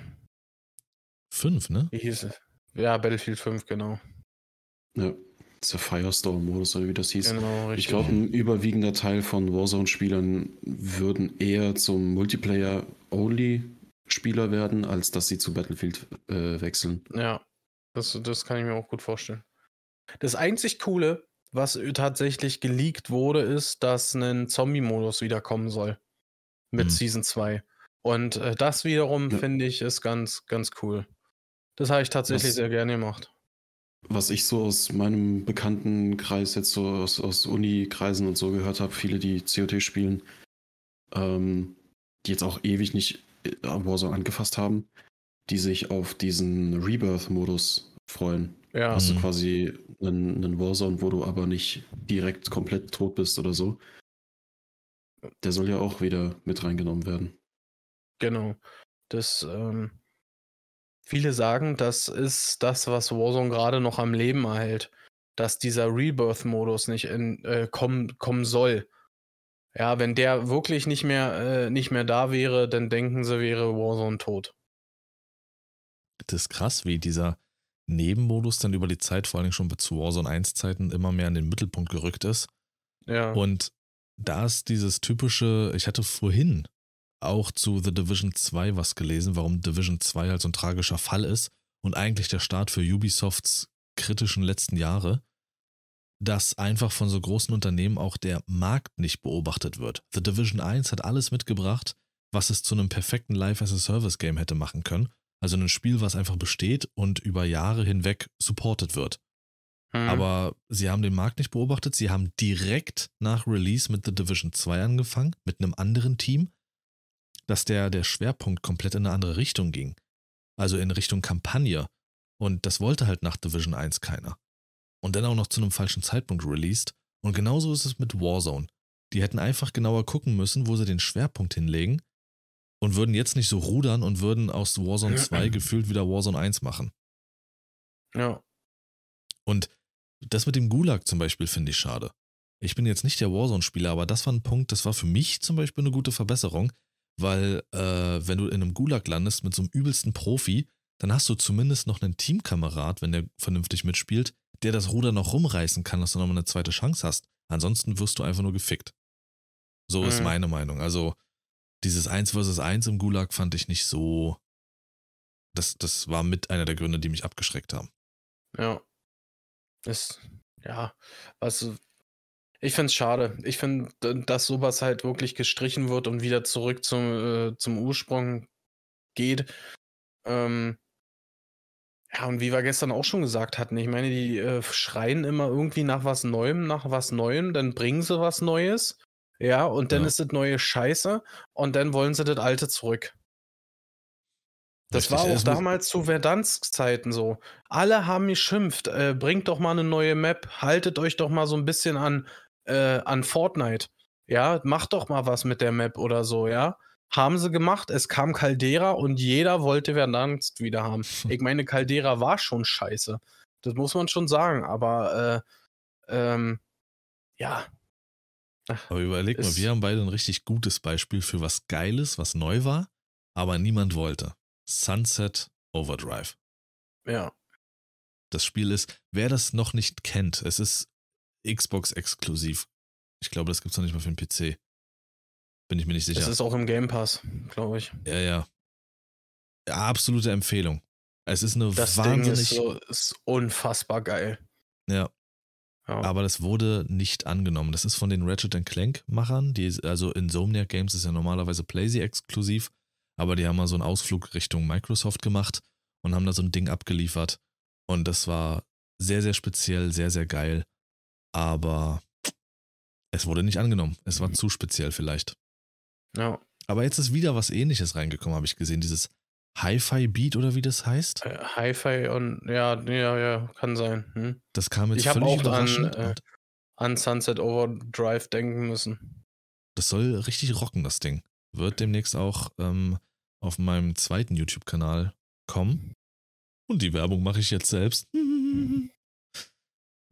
fünf, ne? wie hieß es? Ja, Battlefield 5, genau. Ja. Der Firestorm-Modus oder wie das hieß. Genau, richtig. Ich glaube, ein überwiegender Teil von Warzone-Spielern würden eher zum Multiplayer-Only-Spieler werden, als dass sie zu Battlefield äh, wechseln. Ja, das, das kann ich mir auch gut vorstellen. Das einzig Coole, was tatsächlich geleakt wurde, ist, dass ein Zombie-Modus wiederkommen soll. Mit Hm. Season 2. Und äh, das wiederum, Ja. finde ich, ist ganz, ganz cool. Das habe ich tatsächlich Was- sehr gerne gemacht. Was ich so aus meinem Bekanntenkreis, jetzt so aus, aus Uni-Kreisen und so gehört habe, viele, die COT spielen, ähm, die jetzt auch ewig nicht äh, Warzone angefasst haben, die sich auf diesen Rebirth-Modus freuen. Ja, Hast du Mhm. quasi einen, einen Warzone, wo du aber nicht direkt komplett tot bist oder so. Der soll ja auch wieder mit reingenommen werden. genau. Das, ähm, viele sagen, das ist das, was Warzone gerade noch am Leben erhält. Dass dieser Rebirth-Modus nicht in, äh, kommen, kommen soll. Ja, wenn der wirklich nicht mehr, äh, nicht mehr da wäre, dann denken sie, wäre Warzone tot. Das ist krass, wie dieser Nebenmodus dann über die Zeit, vor allem schon zu Warzone 1 Zeiten, immer mehr in den Mittelpunkt gerückt ist. Ja. Und da ist dieses typische, ich hatte vorhin auch zu The Division 2 was gelesen, warum Division 2 halt so ein tragischer Fall ist. und eigentlich der Start für Ubisofts kritischen letzten Jahre, dass einfach von so großen Unternehmen auch der Markt nicht beobachtet wird. The Division 1 hat alles mitgebracht, was es zu einem perfekten Live-as-a-Service-Game hätte machen können. Also ein Spiel, was einfach besteht und über Jahre hinweg supported wird. Hm. Aber sie haben den Markt nicht beobachtet. Sie haben direkt nach Release mit The Division 2 angefangen, mit einem anderen Team, dass der, der Schwerpunkt komplett in eine andere Richtung ging. Also in Richtung Kampagne. Und das wollte halt nach Division 1 keiner. Und dann auch noch zu einem falschen Zeitpunkt released. Und genauso ist es mit Warzone. Die hätten einfach genauer gucken müssen, wo sie den Schwerpunkt hinlegen und würden jetzt nicht so rudern und würden aus Warzone 2 [CLEARS THROAT] gefühlt wieder Warzone 1 machen. Ja. Und das mit dem Gulag zum Beispiel finde ich schade. Ich bin jetzt nicht der Warzone-Spieler, aber das war ein Punkt, das war für mich zum Beispiel eine gute Verbesserung, weil äh, wenn du in einem Gulag landest mit so einem übelsten Profi, dann hast du zumindest noch einen Teamkamerad, wenn der vernünftig mitspielt, der das Ruder noch rumreißen kann, dass du nochmal eine zweite Chance hast. Ansonsten wirst du einfach nur gefickt. So ist Mhm. meine Meinung. Also dieses 1 versus 1 im Gulag fand ich nicht so. Das, das war mit einer der Gründe, die mich abgeschreckt haben. Ja. Ist, ja, was. Ich finde es schade. Ich finde, dass sowas halt wirklich gestrichen wird und wieder zurück zum, äh, zum Ursprung geht. Ähm, ja, und wie wir gestern auch schon gesagt hatten, ich meine, die äh, schreien immer irgendwie nach was Neuem, nach was Neuem, dann bringen sie was Neues. Ja, und dann Ja. ist das neue Scheiße und dann wollen sie das alte zurück. Das Richtig, war auch damals zu Verdansk-Zeiten so. Alle haben geschimpft, äh, bringt doch mal eine neue Map, haltet euch doch mal so ein bisschen an, äh, an Fortnite. Ja, macht doch mal was mit der Map oder so, ja. Haben sie gemacht, es kam Caldera und jeder wollte Verdansk wieder haben. [LAUGHS] Ich meine, Caldera war schon scheiße. Das muss man schon sagen, aber äh, ähm, ja. Aber überleg mal, wir haben beide ein richtig gutes Beispiel für was Geiles, was neu war, aber niemand wollte. Sunset Overdrive. Ja. Das Spiel ist, wer das noch nicht kennt, es ist Xbox exklusiv. Ich glaube, das gibt es noch nicht mal für den PC. Bin ich mir nicht sicher. Es ist auch im Game Pass, glaube ich. ja, ja. Absolute Empfehlung. Es ist eine Das Ding wahnsinnig. ist, so, ist unfassbar geil. ja, Ja. aber das wurde nicht angenommen. Das ist von den Ratchet Clank-Machern. Die, also Insomniac Games ist ja normalerweise PlayStation exklusiv, aber die haben mal so einen Ausflug Richtung Microsoft gemacht und haben da so ein Ding abgeliefert. Und das war sehr, sehr speziell, sehr, sehr geil. Aber es wurde nicht angenommen. Es war zu speziell vielleicht. ja. Aber jetzt ist wieder was ähnliches reingekommen, habe ich gesehen. Dieses Hi-Fi Beat oder wie das heißt. Äh, Hi-Fi und ja, ja, ja, kann sein. Hm? Das kam jetzt Ich völlig auch an, überraschend. äh, und An Sunset Overdrive denken müssen. das soll richtig rocken, das Ding. Wird demnächst auch ähm, auf meinem zweiten YouTube-Kanal kommen. Und die Werbung mache ich jetzt selbst. [LAUGHS]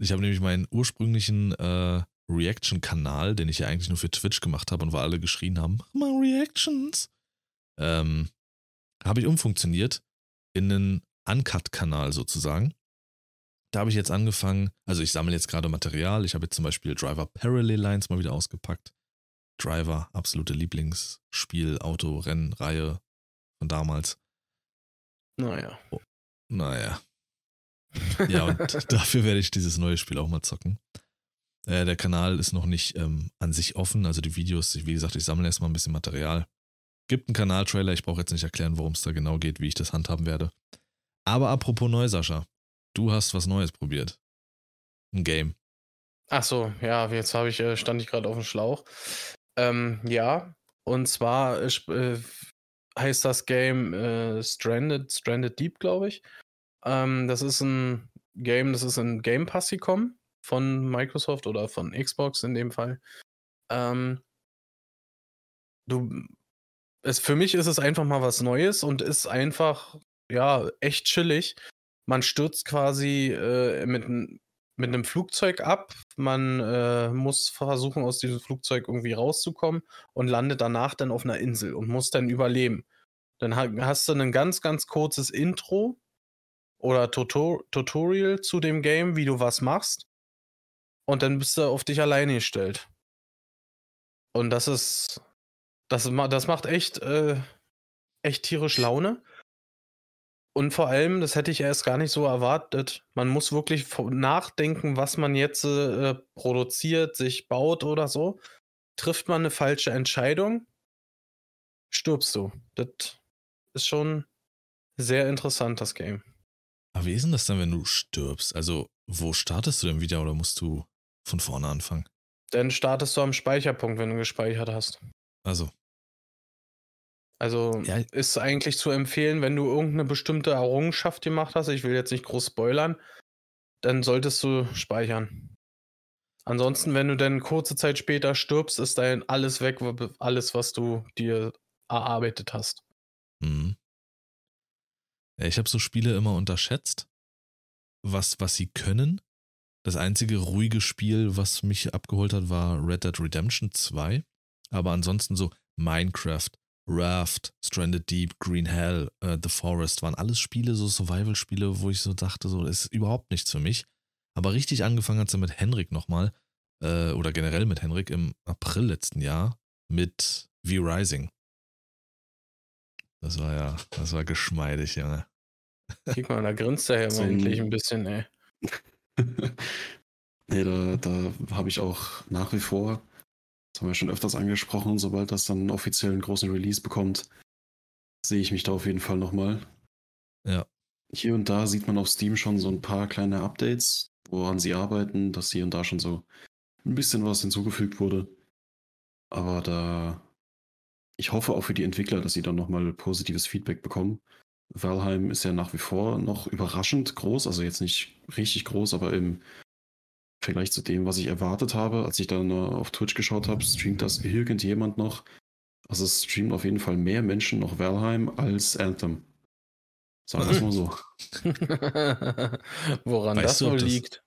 Ich habe nämlich meinen ursprünglichen äh, Reaction-Kanal, den ich ja eigentlich nur für Twitch gemacht habe und wo alle geschrien haben, mach mal Reactions, ähm, habe ich umfunktioniert in einen Uncut-Kanal sozusagen. Da habe ich jetzt angefangen, also ich sammle jetzt gerade Material. Ich habe jetzt zum Beispiel Driver Parallel Lines mal wieder ausgepackt. Driver, absolute Lieblingsspiel, Auto, Rennreihe von damals. Naja. Naja. Ja, und [LAUGHS] dafür werde ich dieses neue Spiel auch mal zocken. Äh, der Kanal ist noch nicht ähm, an sich offen, also die Videos, wie gesagt, ich sammle erstmal ein bisschen Material. Gibt einen Kanaltrailer, ich brauche jetzt nicht erklären, worum es da genau geht, wie ich das handhaben werde. Aber apropos neu, Sascha, du hast was Neues probiert. Ein Game. Ach so, ja, jetzt ich, äh, stand ich gerade auf dem Schlauch. Ähm, ja, und zwar äh, äh, heißt das Game äh, Stranded, Stranded Deep, glaube ich. Ähm, das ist ein Game, das ist in Game Pass gekommen von Microsoft oder von Xbox in dem Fall. Ähm, du, es, für mich ist es einfach mal was Neues und ist einfach, ja, echt chillig. Man stürzt quasi äh, mit, mit einem Flugzeug ab. Man äh, muss versuchen, aus diesem Flugzeug irgendwie rauszukommen und landet danach dann auf einer Insel und muss dann überleben. Dann ha hast du ein ganz, ganz kurzes Intro oder Tutor Tutorial zu dem Game, wie du was machst. Und dann bist du auf dich alleine gestellt. Und das ist. Das, das macht echt, äh, echt tierisch Laune. Und vor allem, das hätte ich erst gar nicht so erwartet, man muss wirklich nachdenken, was man jetzt äh, produziert, sich baut oder so. Trifft man eine falsche Entscheidung, stirbst du. Das ist schon sehr interessant, das Game. Aber wie ist denn das dann, wenn du stirbst? Also, wo startest du denn wieder oder musst du von vorne anfangen? Dann startest du am Speicherpunkt, wenn du gespeichert hast. Also. Also ja. ist eigentlich zu empfehlen, wenn du irgendeine bestimmte Errungenschaft gemacht hast, ich will jetzt nicht groß spoilern, dann solltest du speichern. Ansonsten, wenn du dann kurze Zeit später stirbst, ist dein alles weg, alles, was du dir erarbeitet hast. Mhm. Ich habe so Spiele immer unterschätzt, was, was sie können. Das einzige ruhige Spiel, was mich abgeholt hat, war Red Dead Redemption 2. Aber ansonsten so Minecraft, Raft, Stranded Deep, Green Hell, uh, The Forest waren alles Spiele, so Survival-Spiele, wo ich so dachte, so das ist überhaupt nichts für mich. Aber richtig angefangen hat sie mit Henrik nochmal, äh, oder generell mit Henrik im April letzten Jahr mit V-Rising. Das war ja, das war geschmeidig, Junge. Guck mal, da grinst er ja so endlich ein bisschen, ey. [LAUGHS] nee, da, da habe ich auch nach wie vor das haben wir schon öfters angesprochen, sobald das dann einen offiziellen großen Release bekommt, sehe ich mich da auf jeden Fall nochmal. Ja. Hier und da sieht man auf Steam schon so ein paar kleine Updates, woran sie arbeiten, dass hier und da schon so ein bisschen was hinzugefügt wurde. Aber da, ich hoffe auch für die Entwickler, dass sie dann nochmal positives Feedback bekommen. Valheim ist ja nach wie vor noch überraschend groß, also jetzt nicht richtig groß, aber im Vergleich zu dem, was ich erwartet habe, als ich dann auf Twitch geschaut habe, streamt das irgendjemand noch. Also es streamt auf jeden Fall mehr Menschen noch Valheim als Anthem. Sagen wir es mal so. [LAUGHS] Woran weißt das wohl liegt.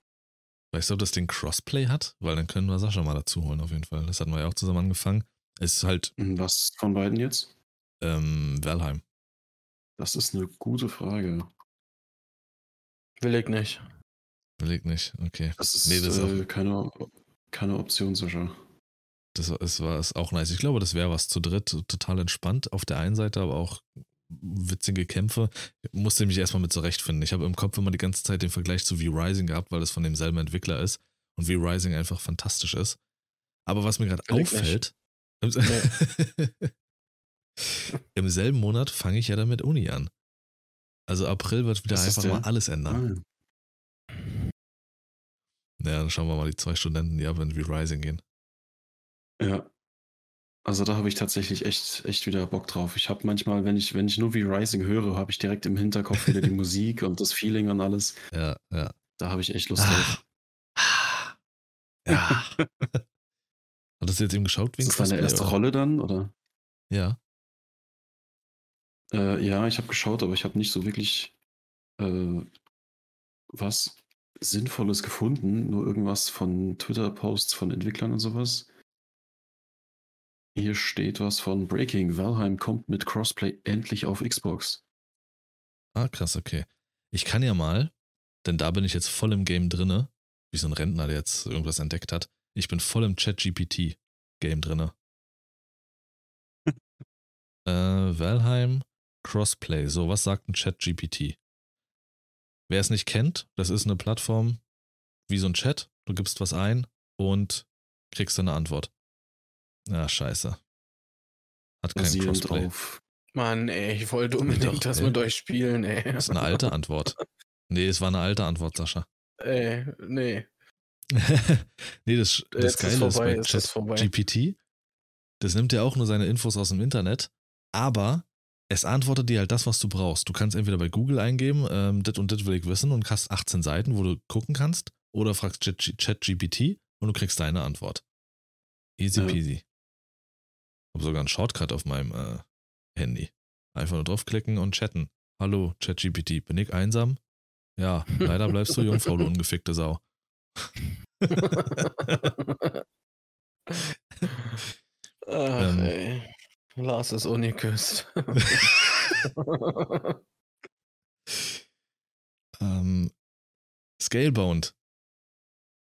Weißt du, ob das den Crossplay hat? Weil dann können wir Sascha mal dazu holen, auf jeden Fall. Das hatten wir ja auch zusammen angefangen. Es ist halt. Was von beiden jetzt? Ähm, Valheim. Das ist eine gute Frage. Will ich nicht. Überleg nicht, okay. Das ist, nee, das äh, auch, keine, keine Option, Sascha. Das ist, war ist auch nice. Ich glaube, das wäre was zu dritt, total entspannt auf der einen Seite, aber auch witzige Kämpfe. Ich musste mich erstmal mit zurechtfinden. Ich habe im Kopf immer die ganze Zeit den Vergleich zu V-Rising gehabt, weil das von demselben Entwickler ist und V-Rising einfach fantastisch ist. Aber was mir gerade auffällt, nee. [LAUGHS] im selben Monat fange ich ja dann mit Uni an. Also April wird wieder das einfach mal alles ändern. Ah. Naja, dann schauen wir mal die zwei Studenten, die ab in V-Rising gehen. Ja. Also da habe ich tatsächlich echt, echt wieder Bock drauf. Ich habe manchmal, wenn ich, wenn ich nur V-Rising höre, habe ich direkt im Hinterkopf wieder die [LAUGHS] Musik und das Feeling und alles. Ja, ja. Da habe ich echt Lust drauf. Ja. [LAUGHS] Hattest du jetzt eben geschaut? Ist das deine erste? Rolle dann, oder? Ja. Äh, ja, ich habe geschaut, aber ich habe nicht so wirklich äh, was Sinnvolles gefunden, nur irgendwas von Twitter-Posts von Entwicklern und sowas. Hier steht was von Breaking. Valheim kommt mit Crossplay endlich auf Xbox. Ah, krass, okay. Ich kann ja mal, denn da bin ich jetzt voll im Game drinne, wie so ein Rentner, der jetzt irgendwas entdeckt hat. Ich bin voll im Chat-GPT-Game drinne. [LAUGHS] äh, Valheim Crossplay. So, was sagt ein Chat-GPT? Wer es nicht kennt, das ist eine Plattform wie so ein Chat. Du gibst was ein und kriegst dann eine Antwort. Ja, scheiße. Hat kein Crossplay. Auf. Mann, ey, ich wollte unbedingt das mit euch spielen, ey. Das ist eine alte Antwort. Nee, es war eine alte Antwort, Sascha. Ey, nee. [LAUGHS] nee, das, das Geile ist, vorbei, ist bei Chat GPT, das nimmt ja auch nur seine Infos aus dem Internet, aber es antwortet dir halt das, was du brauchst. Du kannst entweder bei Google eingeben, ähm, dit und dit will ich wissen und hast 18 Seiten, wo du gucken kannst, oder fragst ChatGPT und du kriegst deine Antwort. Easy ja. peasy. Ich habe sogar einen Shortcut auf meinem äh, Handy. Einfach nur draufklicken und chatten. Hallo, ChatGPT, bin ich einsam? Ja, leider bleibst du Jungfrau, du ungefickte Sau. [LAUGHS] [LAUGHS] Ach, ähm, ey. Lars ist ungeküsst. [LAUGHS] ähm, Scalebound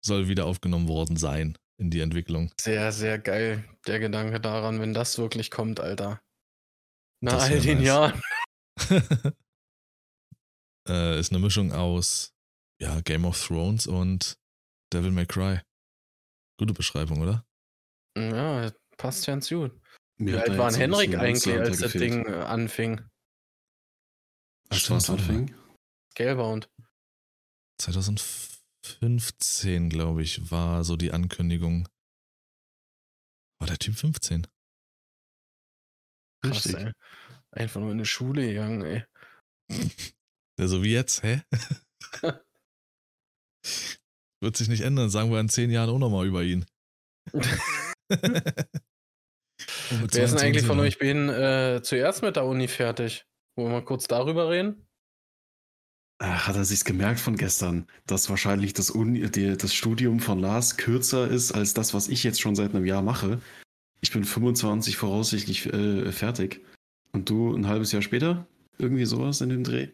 soll wieder aufgenommen worden sein in die Entwicklung. Sehr, sehr geil, der Gedanke daran, wenn das wirklich kommt, Alter. Nach all den nice. Jahren. [LAUGHS] Äh, ist eine Mischung aus ja, Game of Thrones und Devil May Cry. Gute Beschreibung, oder? Ja, passt ganz gut. Wie Mir hat alt war Henrik eigentlich, als das Ding äh, anfing? Als was anfing? Scalebound. 2015, glaube ich, war so die Ankündigung. War der Typ 15? Krass, Richtig. ey. Einfach nur in die Schule gegangen, ey. [LAUGHS] Der so wie jetzt, hä? [LAUGHS] Wird sich nicht ändern, sagen wir in zehn Jahren auch nochmal über ihn. [LAUGHS] Wer ist denn eigentlich von euch beiden äh, zuerst mit der Uni fertig? Wollen wir mal kurz darüber reden? Ach, hat er sich's gemerkt von gestern, dass wahrscheinlich das, Uni, die, das Studium von Lars kürzer ist als das, was ich jetzt schon seit einem Jahr mache. Ich bin 25 voraussichtlich äh, fertig. Und du ein halbes Jahr später? Irgendwie sowas in dem Dreh?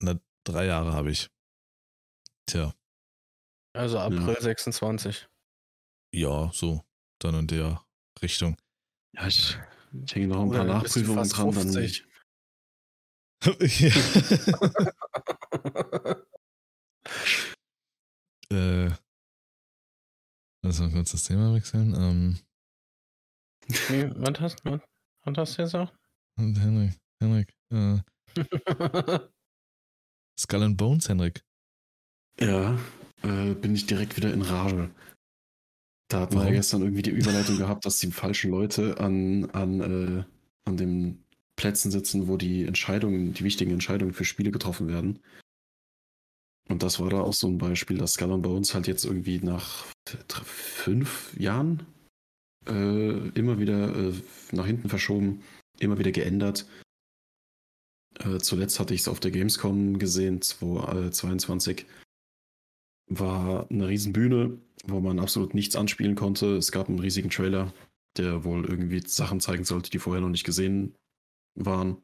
Na, drei Jahre habe ich. Tja, Also April 26. ja, so. Dann in der Richtung. Ja, ich, ich hänge noch ein paar dann du Nachprüfungen dran. Dann 50. [LAUGHS] äh, lass mal kurz das Thema wechseln. Ähm, nee, was hast, was, was hast du gesagt? und Henrik, Henrik, äh, [LAUGHS] Skull and Bones, Henrik. Ja, äh, bin ich direkt wieder in Rage. Da hatten wir ja gestern irgendwie die Überleitung gehabt, dass die falschen Leute an, an, äh, an den Plätzen sitzen, wo die Entscheidungen, die wichtigen Entscheidungen für Spiele getroffen werden. Und das war da auch so ein Beispiel, dass Skull and Bones halt jetzt irgendwie nach fünf Jahren äh, immer wieder äh, nach hinten verschoben, immer wieder geändert. Äh, zuletzt hatte ich es auf der Gamescom gesehen, 2022 war eine riesen Bühne, wo man absolut nichts anspielen konnte. Es gab einen riesigen Trailer, der wohl irgendwie Sachen zeigen sollte, die vorher noch nicht gesehen waren.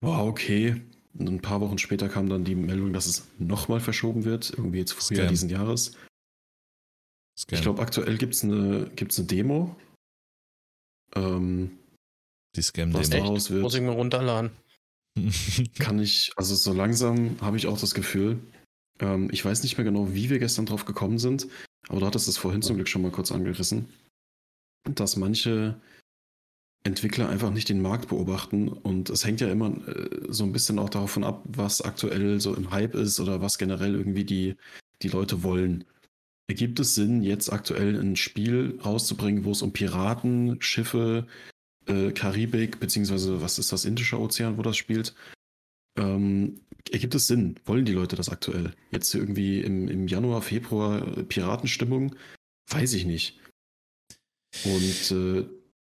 War okay. Und ein paar Wochen später kam dann die Meldung, dass es nochmal verschoben wird, irgendwie jetzt Frühjahr Scam. diesen Jahres. Scan. Ich glaube, aktuell gibt es eine, gibt's eine Demo. Ähm, die Scam-Demo. Muss ich mir runterladen. [LAUGHS] kann ich, also so langsam habe ich auch das Gefühl, ähm, ich weiß nicht mehr genau, wie wir gestern drauf gekommen sind, aber du hattest es vorhin zum Glück schon mal kurz angerissen, dass manche Entwickler einfach nicht den Markt beobachten und es hängt ja immer äh, so ein bisschen auch davon ab, was aktuell so im Hype ist oder was generell irgendwie die, die Leute wollen. Ergibt es Sinn, jetzt aktuell ein Spiel rauszubringen, wo es um Piraten, Schiffe, äh, Karibik, beziehungsweise was ist das, Indische Ozean, wo das spielt? Ähm, ergibt es Sinn? Wollen die Leute das aktuell? Jetzt irgendwie im, im Januar, Februar äh, Piratenstimmung? Weiß ich nicht. Und äh,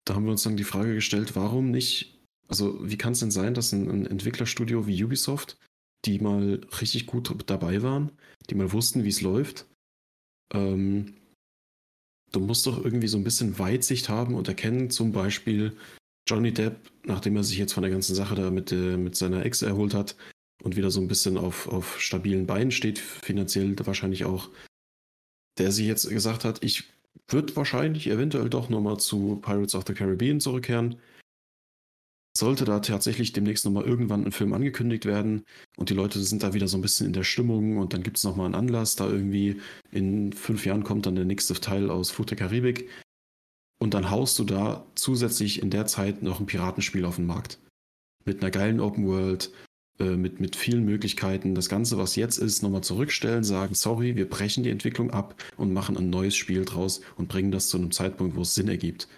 da haben wir uns dann die Frage gestellt, warum nicht? Also, wie kann es denn sein, dass ein, ein Entwicklerstudio wie Ubisoft, die mal richtig gut dabei waren, die mal wussten, wie es läuft, ähm, du musst doch irgendwie so ein bisschen Weitsicht haben und erkennen, zum Beispiel Johnny Depp, nachdem er sich jetzt von der ganzen Sache da mit, äh, mit seiner Ex erholt hat und wieder so ein bisschen auf, auf stabilen Beinen steht, finanziell wahrscheinlich auch, der sich jetzt gesagt hat, ich würde wahrscheinlich eventuell doch nochmal zu Pirates of the Caribbean zurückkehren. Sollte da tatsächlich demnächst nochmal irgendwann ein Film angekündigt werden und die Leute sind da wieder so ein bisschen in der Stimmung und dann gibt es nochmal einen Anlass, da irgendwie in fünf Jahren kommt dann der nächste Teil aus Flucht der Karibik und dann haust du da zusätzlich in der Zeit noch ein Piratenspiel auf den Markt. Mit einer geilen Open World, äh, mit, mit vielen Möglichkeiten. Das Ganze, was jetzt ist, nochmal zurückstellen, sagen, sorry, wir brechen die Entwicklung ab und machen ein neues Spiel draus und bringen das zu einem Zeitpunkt, wo es Sinn ergibt.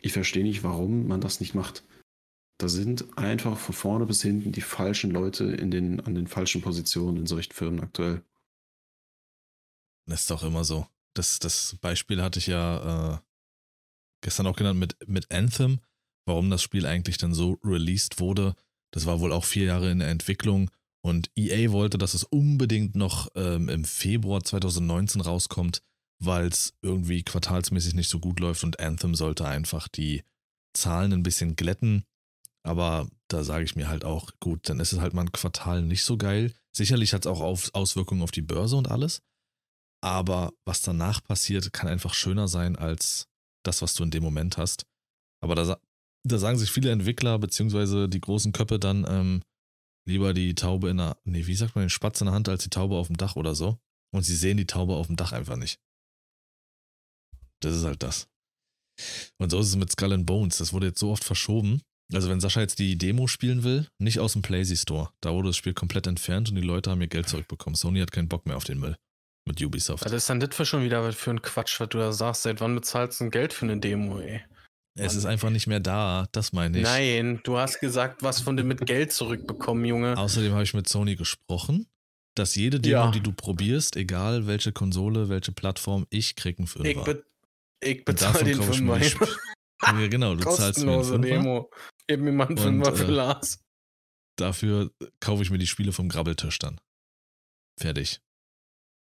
Ich verstehe nicht, warum man das nicht macht. Da sind einfach von vorne bis hinten die falschen Leute in den, an den falschen Positionen in solchen Firmen aktuell. Das ist doch immer so. Das, das Beispiel hatte ich ja äh, gestern auch genannt mit, mit Anthem, warum das Spiel eigentlich dann so released wurde. Das war wohl auch vier Jahre in der Entwicklung und EA wollte, dass es unbedingt noch ähm, im Februar 2019 rauskommt, weil es irgendwie quartalsmäßig nicht so gut läuft und Anthem sollte einfach die Zahlen ein bisschen glätten. Aber da sage ich mir halt auch, gut, dann ist es halt mal ein Quartal nicht so geil. Sicherlich hat es auch auf, Auswirkungen auf die Börse und alles. Aber was danach passiert, kann einfach schöner sein als das, was du in dem Moment hast. Aber da, da sagen sich viele Entwickler beziehungsweise die großen Köpfe dann, ähm, Lieber die Taube in der, nee, wie sagt man, den Spatz in der Hand als die Taube auf dem Dach oder so. Und sie sehen die Taube auf dem Dach einfach nicht. Das ist halt das. Und so ist es mit Skull and Bones. Das wurde jetzt so oft verschoben. Also wenn Sascha jetzt die Demo spielen will, nicht aus dem Playsee Store. Da wurde das Spiel komplett entfernt und die Leute haben ihr Geld zurückbekommen. Sony hat keinen Bock mehr auf den Müll mit Ubisoft. Was ist dann das für schon wieder für ein Quatsch, was du da sagst? Seit wann bezahlst du ein Geld für eine Demo, ey? Es ist einfach nicht mehr da, das meine ich. Nein, du hast gesagt, was von dem mit Geld zurückbekommen, Junge. Außerdem habe ich mit Sony gesprochen, dass jede Demo, Ja. die du probierst, egal welche Konsole, welche Plattform, ich krieg einen Fünfer. Ich, be ich Und bezahle den Fünfer. [LAUGHS] Ja, genau, du zahlst mir einen Fünfer. Demo. Gib mir mal einen Und, Fünfer für äh, Lars. Dafür kaufe ich mir die Spiele vom Grabbeltisch dann. Fertig.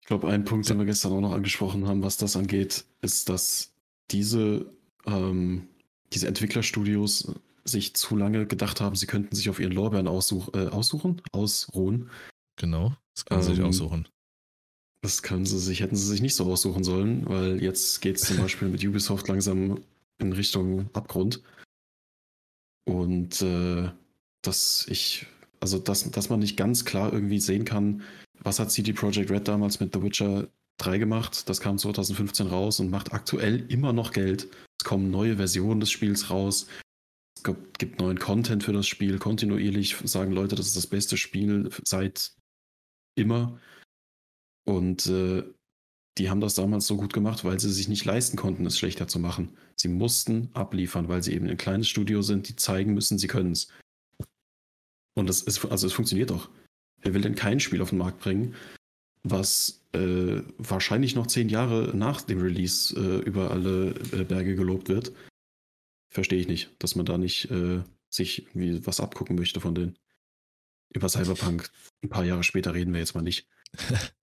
Ich glaube, ein Punkt, den wir gestern auch noch angesprochen haben, was das angeht, ist, dass diese, ähm, diese Entwicklerstudios sich zu lange gedacht haben, sie könnten sich auf ihren Lorbeeren aussuch, äh, aussuchen, ausruhen. Genau. Das können sie sich Ähm, aussuchen. Das können sie sich, hätten sie sich nicht so aussuchen sollen, weil jetzt geht es zum Beispiel mit Ubisoft langsam in Richtung Abgrund. Und äh, dass ich, also dass, dass man nicht ganz klar irgendwie sehen kann, was hat CD Projekt Red damals mit The Witcher 3 gemacht. Das kam 2015 raus und macht aktuell immer noch Geld. Es kommen neue Versionen des Spiels raus. Es gibt, neuen Content für das Spiel. Kontinuierlich sagen Leute, das ist das beste Spiel seit immer. Und äh, die haben das damals so gut gemacht, weil sie sich nicht leisten konnten, es schlechter zu machen. Sie mussten abliefern, weil sie eben ein kleines Studio sind, die zeigen müssen, sie können es. Und das ist, also es funktioniert doch. Wer will denn kein Spiel auf den Markt bringen, was äh, wahrscheinlich noch zehn Jahre nach dem Release äh, über alle äh, Berge gelobt wird? Verstehe ich nicht, dass man da nicht äh, sich irgendwie was abgucken möchte von denen. Über Cyberpunk ein paar Jahre später reden wir jetzt mal nicht. [LAUGHS]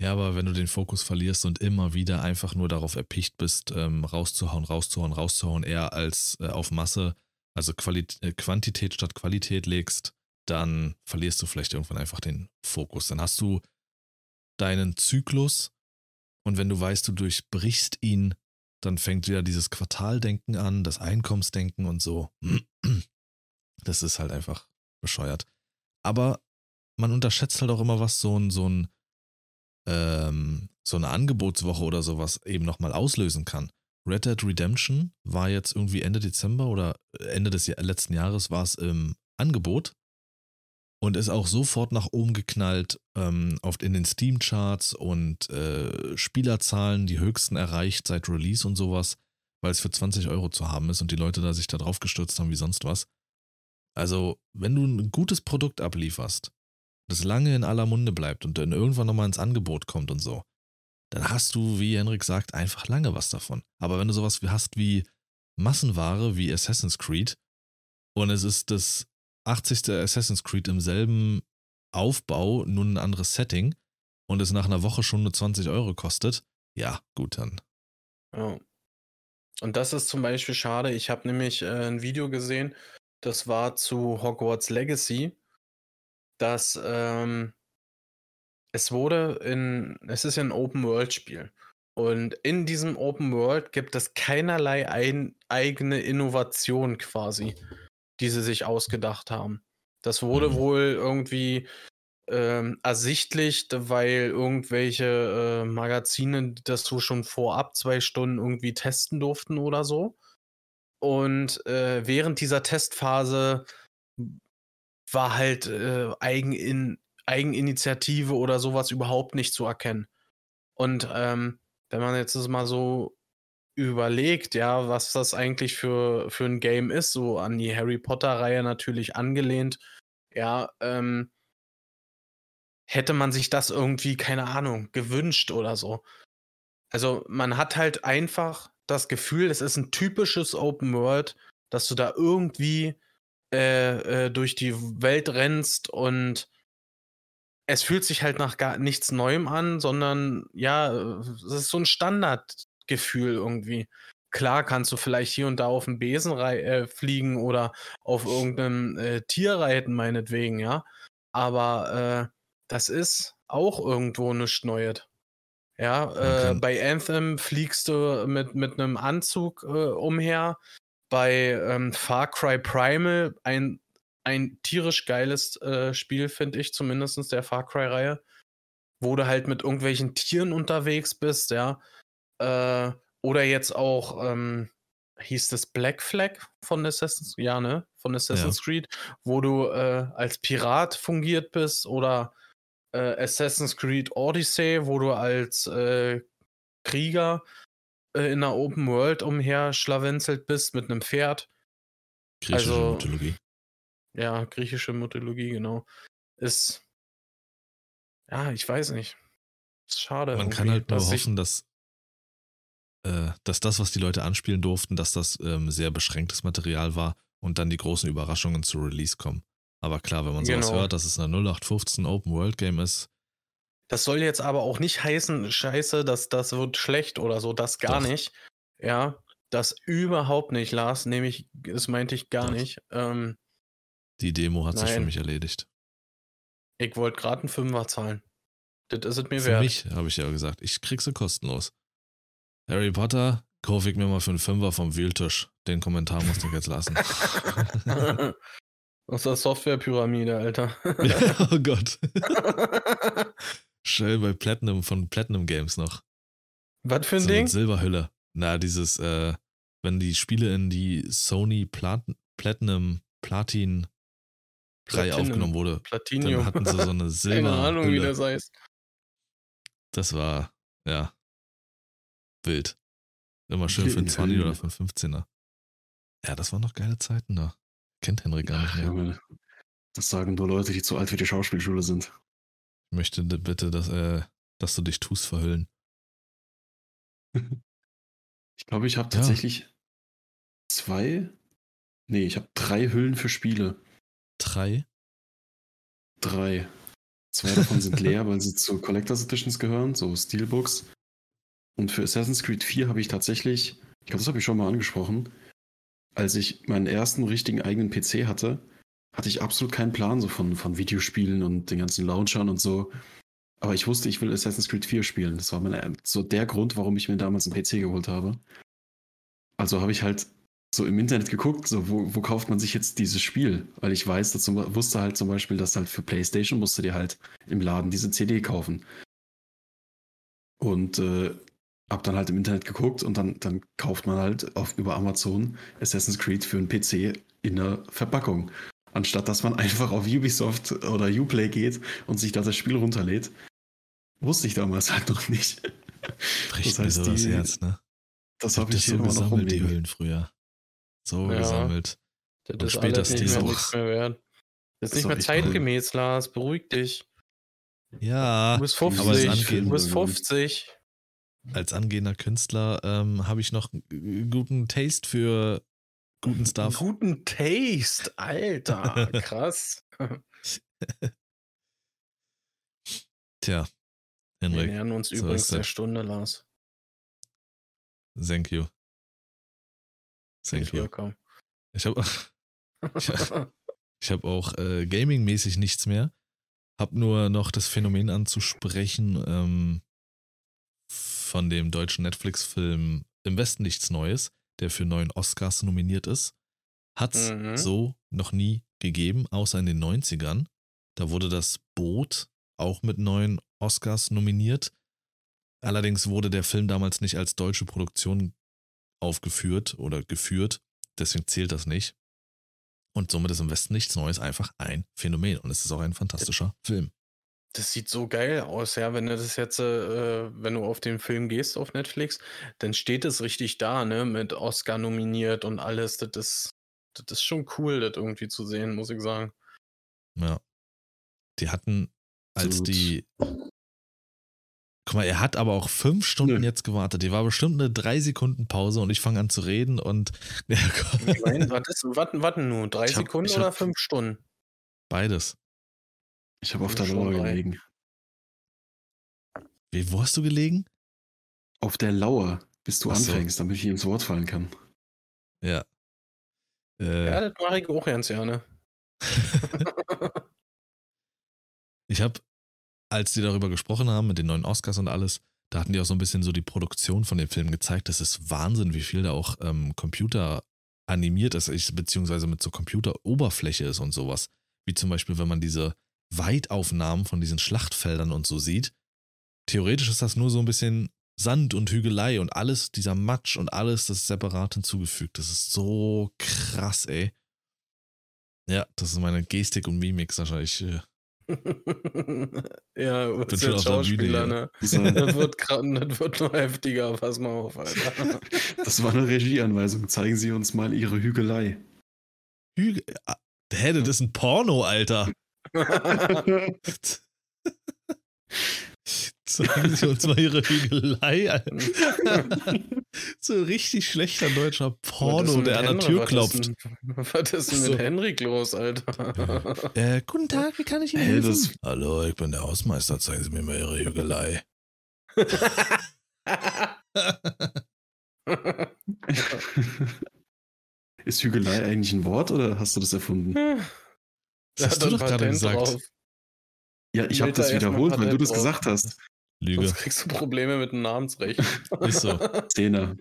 Ja, aber wenn du den Fokus verlierst und immer wieder einfach nur darauf erpicht bist, ähm, rauszuhauen, rauszuhauen, rauszuhauen, eher als äh, auf Masse, also Quali äh, Quantität statt Qualität legst, dann verlierst du vielleicht irgendwann einfach den Fokus. Dann hast du deinen Zyklus und wenn du weißt, du durchbrichst ihn, dann fängt wieder dieses Quartaldenken an, das Einkommensdenken und so. [CLEARS THROAT] Das ist halt einfach bescheuert. Aber man unterschätzt halt auch immer, was so ein, so ein ähm, so eine Angebotswoche oder sowas eben nochmal auslösen kann. Red Dead Redemption war jetzt irgendwie Ende Dezember oder Ende des letzten Jahres war es im Angebot und ist auch sofort nach oben geknallt, ähm, oft in den Steam-Charts und äh, Spielerzahlen die höchsten erreicht seit Release und sowas, weil es für 20 Euro zu haben ist und die Leute da sich da drauf gestürzt haben wie sonst was. Also, wenn du ein gutes Produkt ablieferst, das lange in aller Munde bleibt und dann irgendwann nochmal ins Angebot kommt und so, dann hast du, wie Henrik sagt, einfach lange was davon. Aber wenn du sowas hast wie Massenware wie Assassin's Creed und es ist das 80. Assassin's Creed im selben Aufbau, nur ein anderes Setting und es nach einer Woche schon nur 20 Euro kostet, ja, gut dann. Ja. Und das ist zum Beispiel schade. Ich habe nämlich äh, ein Video gesehen, das war zu Hogwarts Legacy, dass ähm, es wurde in, es ist ja ein Open-World-Spiel. Und in diesem Open World gibt es keinerlei ein, eigene Innovation quasi, die sie sich ausgedacht haben. Das wurde Mhm. wohl irgendwie ähm, ersichtlich, weil irgendwelche äh, Magazine das so schon vorab zwei Stunden irgendwie testen durften oder so. Und äh, während dieser Testphase war halt äh, Eigenin Eigeninitiative oder sowas überhaupt nicht zu erkennen. Und ähm, wenn man jetzt das mal so überlegt, ja, was das eigentlich für, für ein Game ist, so an die Harry Potter-Reihe natürlich angelehnt, ja, ähm, hätte man sich das irgendwie, keine Ahnung, gewünscht oder so. Also man hat halt einfach das Gefühl, es ist ein typisches Open World, dass du da irgendwie äh, äh, durch die Welt rennst und es fühlt sich halt nach gar nichts Neuem an, sondern ja, es ist so ein Standardgefühl irgendwie. Klar kannst du vielleicht hier und da auf dem Besen äh, fliegen oder auf irgendeinem äh, Tier reiten, meinetwegen, ja. Aber äh, das ist auch irgendwo nichts Neues. Ja, äh, kann- bei Anthem fliegst du mit, mit einem Anzug äh, umher. Bei ähm, Far Cry Primal ein ein tierisch geiles äh, Spiel, finde ich zumindest, der Far Cry-Reihe. Wo du halt mit irgendwelchen Tieren unterwegs bist, ja. Äh, oder jetzt auch, ähm, hieß das Black Flag von Assassin's Ja, ne? Von Assassin's ja. Creed, wo du äh, als Pirat fungiert bist oder äh, Assassin's Creed Odyssey, wo du als äh, Krieger äh, in einer Open World umher schlawenzelt bist mit einem Pferd. Griechische also, Mythologie. Ja, griechische Mythologie, genau. Ist. Ja, ich weiß nicht. Ist schade. Man kann halt nur hoffen, dass, dass das, was die Leute anspielen durften, dass das ähm, sehr beschränktes Material war und dann die großen Überraschungen zu Release kommen. Aber klar, wenn man sowas genau. hört, dass es eine 0815 Open World Game ist. Das soll jetzt aber auch nicht heißen, scheiße, dass das wird schlecht oder so, das gar Doch. nicht. Ja, das überhaupt nicht, Lars, nämlich, das meinte ich gar Doch. nicht. Ähm, die Demo hat nein. sich für mich erledigt. Ich wollte gerade einen Fünfer zahlen. Das ist es mir für wert. Für mich, habe ich ja gesagt. Ich krieg sie kostenlos. Harry Potter, kaufe ich mir mal für einen Fünfer vom Wühltisch. Den Kommentar musst du jetzt lassen. [LAUGHS] Aus der Softwarepyramide, Alter. [LAUGHS] oh Gott. [LAUGHS] Schön bei Platinum von Platinum Games noch. Was für ein so Ding? Silberhülle. Na, dieses, äh, wenn die Spiele in die Sony Plat Platinum Platin Reihe aufgenommen wurde, Platinium. dann hatten sie so eine Silber. Keine Ahnung, wie das heißt. Das war, ja, wild. Immer schön für einen 20 oder für einen 15er. Ja, das waren noch geile Zeiten da. Kennt Henry gar nicht mehr. Junge, das sagen nur Leute, die zu alt für die Schauspielschule sind. Ich möchte bitte, dass, äh, dass du dich tust verhüllen. [LAUGHS] ich glaube, ich habe tatsächlich ja. zwei. Nee, ich habe drei Hüllen für Spiele. Drei? Drei. Zwei davon sind leer, [LAUGHS] weil sie zu Collectors Editions gehören, so Steelbooks. Und für Assassin's Creed 4 habe ich tatsächlich, ich glaube, das habe ich schon mal angesprochen, als ich meinen ersten richtigen eigenen PC hatte, hatte ich absolut keinen Plan so von, von Videospielen und den ganzen Launchern und so. Aber ich wusste, ich will Assassin's Creed 4 spielen. Das war meine, so der Grund, warum ich mir damals einen PC geholt habe. Also habe ich halt so im Internet geguckt, so wo, wo kauft man sich jetzt dieses Spiel? Weil ich weiß, dass, wusste halt zum Beispiel, dass halt für PlayStation musst du dir halt im Laden diese CD kaufen. Und äh, hab dann halt im Internet geguckt und dann, dann kauft man halt auf, über Amazon Assassin's Creed für einen PC in der Verpackung. Anstatt dass man [LAUGHS] einfach auf Ubisoft oder Uplay geht und sich da das Spiel runterlädt. Wusste ich damals halt noch nicht. Bricht das heißt, mir so das Herz, ne? Das habe ich so gesammelt, die Hüllen früher. So ja, gesammelt. Das und ist später nicht mehr, nichts mehr wert. Das ist nicht mehr zeitgemäß. Lars. Beruhig dich. Ja, du bist 50. Du bist 50 als angehender Künstler ähm, habe ich noch guten Taste für guten Stuff. Guten Taste, Alter, [LAUGHS] krass. Tja, Henrik. Wir nähern uns so übrigens der Stunde, Lars. Thank you. Thank you. Welcome. Ich habe [LAUGHS] ich hab auch äh, gaming-mäßig nichts mehr. Hab nur noch das Phänomen anzusprechen, ähm, von dem deutschen Netflix-Film Im Westen nichts Neues, der für neun Oscars nominiert ist. Hat es mhm. so noch nie gegeben, außer in den 90ern. Da wurde das Boot auch mit neun Oscars nominiert. Allerdings wurde der Film damals nicht als deutsche Produktion aufgeführt oder geführt. Deswegen zählt das nicht. Und somit ist im Westen nichts Neues einfach ein Phänomen. Und es ist auch ein fantastischer Film. Das sieht so geil aus, ja. Wenn du das jetzt, äh, wenn du auf den Film gehst auf Netflix, dann steht es richtig da, ne, mit Oscar nominiert und alles. Das ist, das ist schon cool, das irgendwie zu sehen, muss ich sagen. Ja. Die hatten, als Gut. die. Guck mal, er hat aber auch fünf Stunden Nö. jetzt gewartet. Die war bestimmt eine drei Sekunden Pause und ich fange an zu reden und. [LAUGHS] Nein, warten, warten nur. Drei hab, Sekunden oder fünf Stunden? Beides. Ich habe auf der Lauer gelegen. Wie, wo hast du gelegen? Auf der Lauer, bis du Ach anfängst, so. damit ich ins Wort fallen kann. Ja. Äh, ja, das mache ich auch ganz gerne. [LAUGHS] ich habe, als die darüber gesprochen haben, mit den neuen Oscars und alles, da hatten die auch so ein bisschen so die Produktion von dem Film gezeigt. Das ist Wahnsinn, wie viel da auch ähm, Computer animiert ist, beziehungsweise mit so Computeroberfläche ist und sowas. Wie zum Beispiel, wenn man diese Weitaufnahmen von diesen Schlachtfeldern und so sieht. Theoretisch ist das nur so ein bisschen Sand und Hügelei und alles, dieser Matsch und alles, das ist separat hinzugefügt. Das ist so krass, ey. Ja, das ist meine Gestik und Mimik, Sascha. Ich äh, [LAUGHS] ja, du bist ja Schauspieler, ne? [LAUGHS] Das wird, das wird nur heftiger, pass mal auf, Alter. [LAUGHS] Das war eine Regieanweisung. Zeigen Sie uns mal Ihre Hügelei. Hügel. Ah, hä, das ist ein Porno, Alter. Zeigen Sie uns mal Ihre Hügelei. so ein [LAUGHS] richtig schlechter deutscher Porno, der an der Tür klopft. Was ist denn mit Henrik los, Alter? Äh, guten Tag, wie kann ich Ihnen helfen? Hey, Hallo, ich bin der Hausmeister. Zeigen Sie mir mal Ihre Hügelei. [LAUGHS] ist Hügelei eigentlich ein Wort oder hast du das erfunden? [LAUGHS] Das hast du doch gerade gesagt. Drauf. Ja, ich habe das wiederholt, weil du das gesagt hast. Lüge. Sonst kriegst du Probleme mit dem Namensrecht. [LAUGHS] Ist so. Zehner.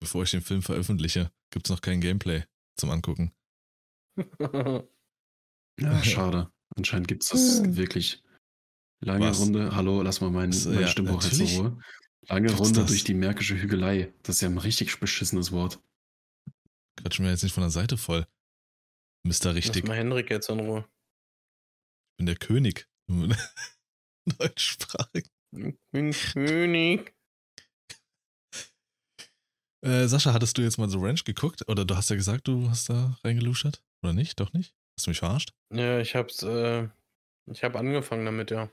Bevor ich den Film veröffentliche, gibt es noch kein Gameplay zum Angucken. [LAUGHS] ja, schade. Anscheinend gibt es das hm. wirklich. Lange Was? Runde. Hallo, lass mal meinen mein ja, Stimmbruch jetzt in Ruhe. Lange Gibt's Runde das? durch die märkische Hügelei. Das ist ja ein richtig beschissenes Wort. Quatsch mir jetzt nicht von der Seite voll. Mr. Richtig. Lass mal Henrik jetzt in Ruhe. Ich bin der König. [LAUGHS] Deutschsprachig. Ich bin König. Äh, Sascha, hattest du jetzt mal so Ranch geguckt? Oder du hast ja gesagt, du hast da reingeluschert? Oder nicht? Doch nicht? Hast du mich verarscht? Ja, ich hab's, äh, ich hab angefangen damit, ja.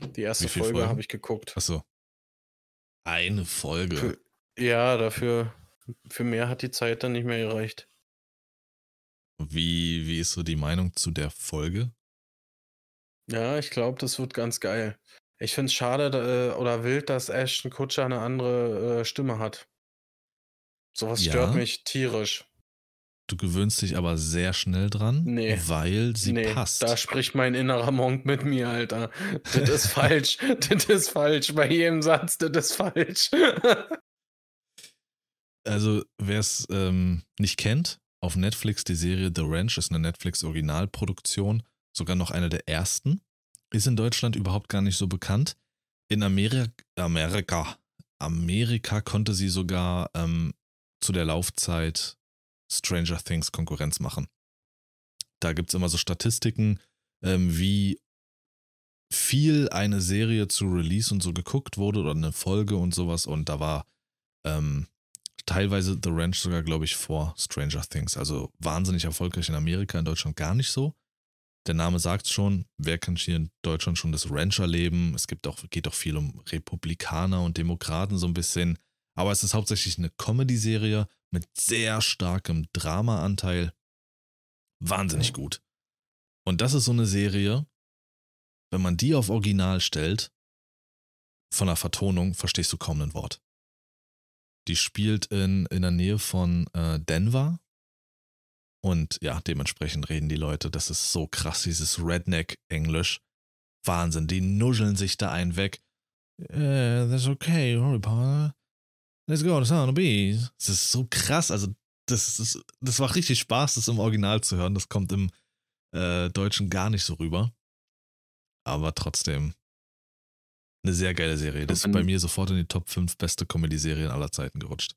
Die erste Folge habe ich geguckt. Achso. Eine Folge. Für, ja, dafür, für mehr hat die Zeit dann nicht mehr gereicht. Wie, wie ist so die Meinung zu der Folge? Ja, ich glaube, das wird ganz geil. Ich finde es schade äh, oder wild, dass Ashton Kutscher eine andere äh, Stimme hat. Sowas ja. stört mich tierisch. Du gewöhnst dich aber sehr schnell dran, nee. weil sie nee, passt. Da spricht mein innerer Monk mit mir, Alter. Das ist [LAUGHS] falsch. Das ist falsch. Bei jedem Satz, das ist falsch. [LAUGHS] also, wer es ähm, nicht kennt, auf Netflix die Serie The Ranch ist eine Netflix-Originalproduktion, sogar noch eine der ersten. Ist in Deutschland überhaupt gar nicht so bekannt. In Amerika, Amerika, Amerika konnte sie sogar ähm, zu der Laufzeit Stranger Things Konkurrenz machen. Da gibt es immer so Statistiken, ähm, wie viel eine Serie zu Release und so geguckt wurde oder eine Folge und sowas. Und da war ähm, teilweise The Ranch sogar, glaube ich, vor Stranger Things. Also wahnsinnig erfolgreich in Amerika, in Deutschland gar nicht so. Der Name sagt schon, wer kann hier in Deutschland schon das Rancher leben? Es gibt auch, geht auch viel um Republikaner und Demokraten so ein bisschen. Aber es ist hauptsächlich eine Comedy-Serie mit sehr starkem Drama-Anteil. Wahnsinnig gut. Und das ist so eine Serie, wenn man die auf Original stellt, von der Vertonung verstehst du kaum ein Wort. Die spielt in, in der Nähe von äh, Denver, und ja, dementsprechend reden die Leute. Das ist so krass, dieses Redneck-Englisch. Wahnsinn, die nuscheln sich da einen weg. Uh, that's okay, Harry Potter. Let's go Sound of Bees. Das ist so krass. Also, das, ist, das war richtig Spaß, das im Original zu hören. Das kommt im äh, Deutschen gar nicht so rüber. Aber trotzdem eine sehr geile Serie. Das ist bei mir sofort in die Top 5 beste Comedy-Serien aller Zeiten gerutscht.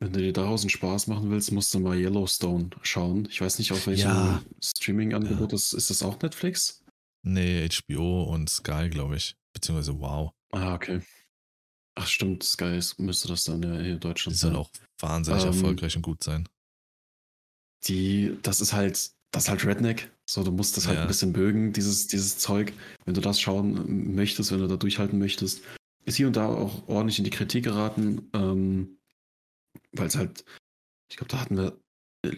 Wenn du dir daraus einen Spaß machen willst, musst du mal Yellowstone schauen. Ich weiß nicht, auf welchem ja. Streaming-Angebot ja. ist. Ist das auch Netflix? Nee, HBO und Sky, glaube ich. Beziehungsweise Wow. Ah, okay. Ach, stimmt, Sky müsste das dann hier in Deutschland die sein. Die soll auch wahnsinnig ähm, erfolgreich und gut sein. Die, das ist halt, das ist halt Redneck. So, du musst das halt ja. ein bisschen bögen, dieses, dieses Zeug. Wenn du das schauen möchtest, wenn du da durchhalten möchtest. Ist hier und da auch ordentlich in die Kritik geraten. Ähm, weil es halt, ich glaube, da hatten wir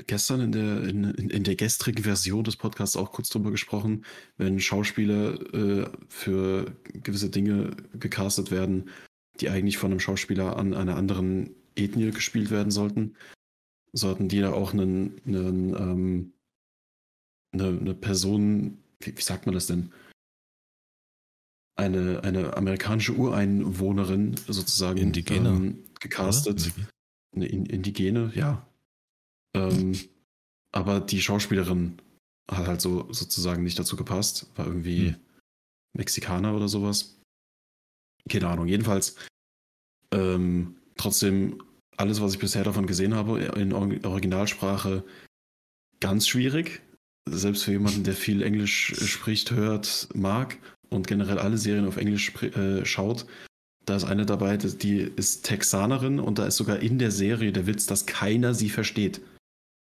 gestern in der, in, in, der gestrigen Version des Podcasts auch kurz drüber gesprochen, wenn Schauspieler äh, für gewisse Dinge gecastet werden, die eigentlich von einem Schauspieler an einer anderen Ethnie gespielt werden sollten, sollten die da auch einen, einen ähm, eine, eine Person, wie, wie, sagt man das denn? Eine, eine amerikanische Ureinwohnerin sozusagen Indigene. ähm, gecastet. eine Indigene, ja. Ähm, aber die Schauspielerin hat halt so sozusagen nicht dazu gepasst. War irgendwie hm. Mexikaner oder sowas. Keine Ahnung. Jedenfalls ähm, trotzdem alles, was ich bisher davon gesehen habe, in Originalsprache ganz schwierig. Selbst für jemanden, der viel Englisch spricht, hört, mag und generell alle Serien auf Englisch äh, schaut. Da ist eine dabei, die ist Texanerin und da ist sogar in der Serie der Witz, dass keiner sie versteht.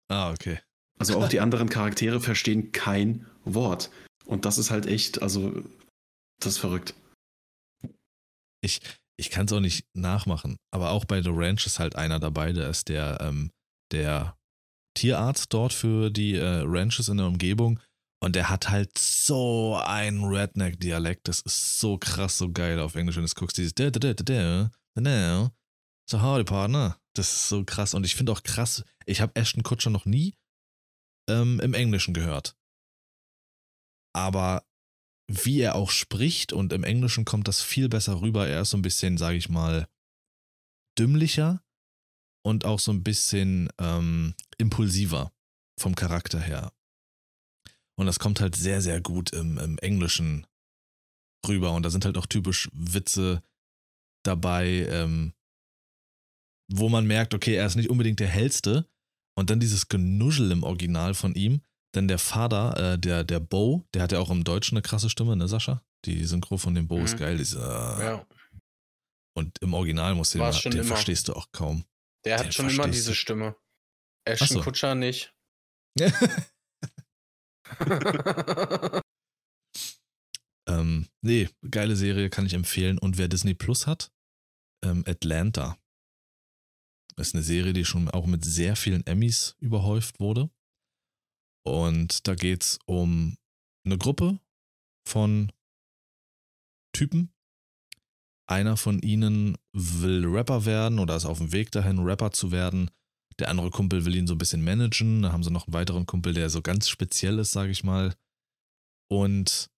Ah, okay. Also auch die anderen Charaktere verstehen kein Wort. Und das ist halt echt, also, das ist verrückt. Ich, ich kann es auch nicht nachmachen, aber auch bei The Ranch ist halt einer dabei, der ist der, ähm, der Tierarzt dort für die äh, Ranches in der Umgebung. Und der hat halt so einen Redneck-Dialekt. Das ist so krass, so geil auf Englisch, du es guckst. Dieses So, howdy, Partner. Das ist so krass. Und ich finde auch krass, ich habe Ashton Kutscher noch nie ähm, im Englischen gehört. Aber wie er auch spricht und im Englischen kommt das viel besser rüber. Er ist so ein bisschen, sage ich mal, dümmlicher und auch so ein bisschen ähm, impulsiver vom Charakter her. Und das kommt halt sehr, sehr gut im, im Englischen rüber. Und da sind halt auch typisch Witze dabei, ähm, wo man merkt, okay, er ist nicht unbedingt der hellste. Und dann dieses Genuschel im Original von ihm, denn der Vater, äh, der, der Bo, der hat ja auch im Deutschen eine krasse Stimme, ne, Sascha? Die Synchro von dem Bo mhm. ist geil. Diese, ja. Und im Original musst du den, den verstehst du auch kaum. Der hat den schon immer diese Stimme. Ashton so. Kutscher nicht. [LAUGHS] ähm, nee, geile Serie kann ich empfehlen. Und wer Disney Plus hat, ähm, Atlanta. Ist eine Serie, die schon auch mit sehr vielen Emmys überhäuft wurde. Und da geht es um eine Gruppe von Typen. Einer von ihnen will Rapper werden oder ist auf dem Weg dahin, Rapper zu werden. Der andere Kumpel will ihn so ein bisschen managen. Da haben sie noch einen weiteren Kumpel, der so ganz speziell ist, sage ich mal. Und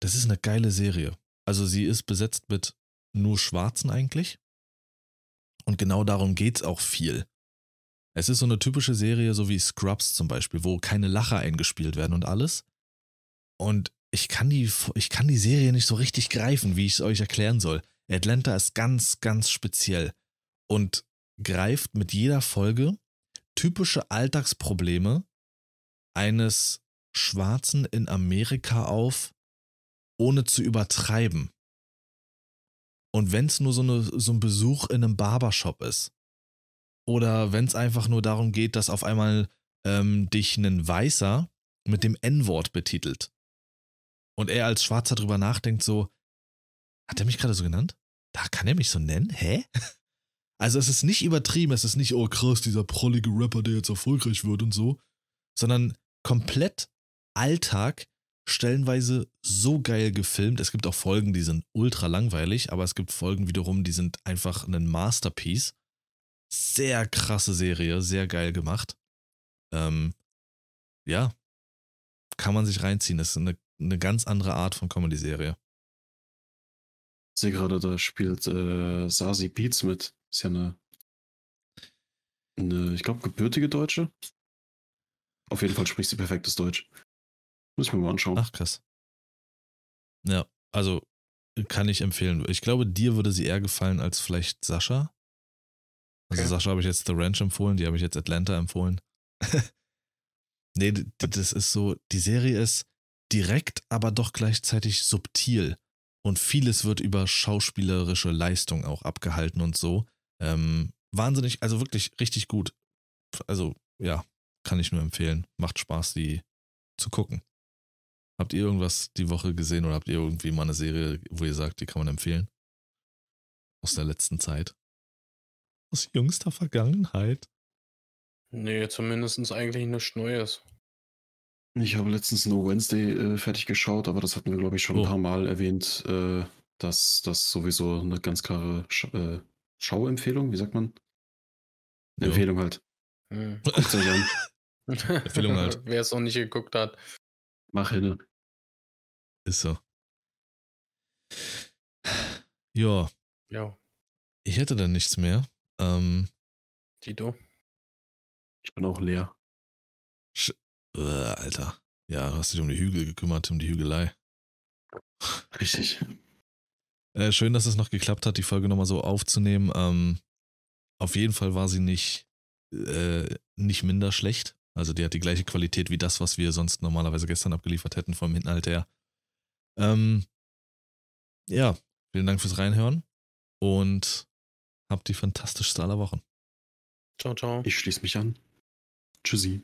das ist eine geile Serie. Also sie ist besetzt mit nur Schwarzen eigentlich. Und genau darum geht es auch viel. Es ist so eine typische Serie, so wie Scrubs zum Beispiel, wo keine Lacher eingespielt werden und alles. Und ich kann die, ich kann die Serie nicht so richtig greifen, wie ich es euch erklären soll. Atlanta ist ganz, ganz speziell und greift mit jeder Folge typische Alltagsprobleme eines Schwarzen in Amerika auf, ohne zu übertreiben. Und wenn es nur so, eine, so ein Besuch in einem Barbershop ist, oder wenn es einfach nur darum geht, dass auf einmal ähm, dich ein Weißer mit dem N-Wort betitelt. Und er als Schwarzer drüber nachdenkt, so, hat er mich gerade so genannt? Da kann er mich so nennen? Hä? [LAUGHS] Also es ist nicht übertrieben, es ist nicht, oh krass, dieser prollige Rapper, der jetzt erfolgreich wird und so, sondern komplett Alltag, stellenweise so geil gefilmt. Es gibt auch Folgen, die sind ultra langweilig, aber es gibt Folgen wiederum, die sind einfach ein Masterpiece. Sehr krasse Serie, sehr geil gemacht. Ähm, ja, kann man sich reinziehen. Das ist eine, eine ganz andere Art von Comedy-Serie. Ich sehe gerade, da spielt äh, Sasi Beats mit. Ist ja eine, eine ich glaube, gebürtige Deutsche. Auf jeden Fall spricht sie perfektes Deutsch. Muss ich mir mal anschauen. Ach, krass. Ja, also kann ich empfehlen. Ich glaube, dir würde sie eher gefallen als vielleicht Sascha. Also okay. Sascha habe ich jetzt The Ranch empfohlen, die habe ich jetzt Atlanta empfohlen. [LAUGHS] nee, das ist so, die Serie ist direkt, aber doch gleichzeitig subtil. Und vieles wird über schauspielerische Leistung auch abgehalten und so. Ähm, wahnsinnig, also wirklich richtig gut. Also, ja, kann ich nur empfehlen. Macht Spaß, die zu gucken. Habt ihr irgendwas die Woche gesehen oder habt ihr irgendwie mal eine Serie, wo ihr sagt, die kann man empfehlen? Aus der letzten Zeit? Aus jüngster Vergangenheit? Nee, zumindest eigentlich nichts Neues. Ich habe letztens No Wednesday äh, fertig geschaut, aber das hatten wir, glaube ich, schon oh. ein paar Mal erwähnt, äh, dass das sowieso eine ganz klare Sch äh, Schauempfehlung, wie sagt man? Jo. Empfehlung halt. Hm. Guckt euch an. [LAUGHS] Empfehlung halt. [LAUGHS] Wer es noch nicht geguckt hat. Mach hin. Ist so. Ja. Ja. Ich hätte dann nichts mehr. Ähm, Tito. Ich bin auch leer. Sch äh, Alter. Ja, du hast dich um die Hügel gekümmert, um die Hügelei. Richtig. Äh, schön, dass es noch geklappt hat, die Folge nochmal so aufzunehmen. Ähm, auf jeden Fall war sie nicht, äh, nicht minder schlecht. Also die hat die gleiche Qualität wie das, was wir sonst normalerweise gestern abgeliefert hätten vom Inhalt her. Ähm, ja, vielen Dank fürs Reinhören und habt die fantastischste aller Wochen. Ciao, ciao. Ich schließe mich an. Tschüssi.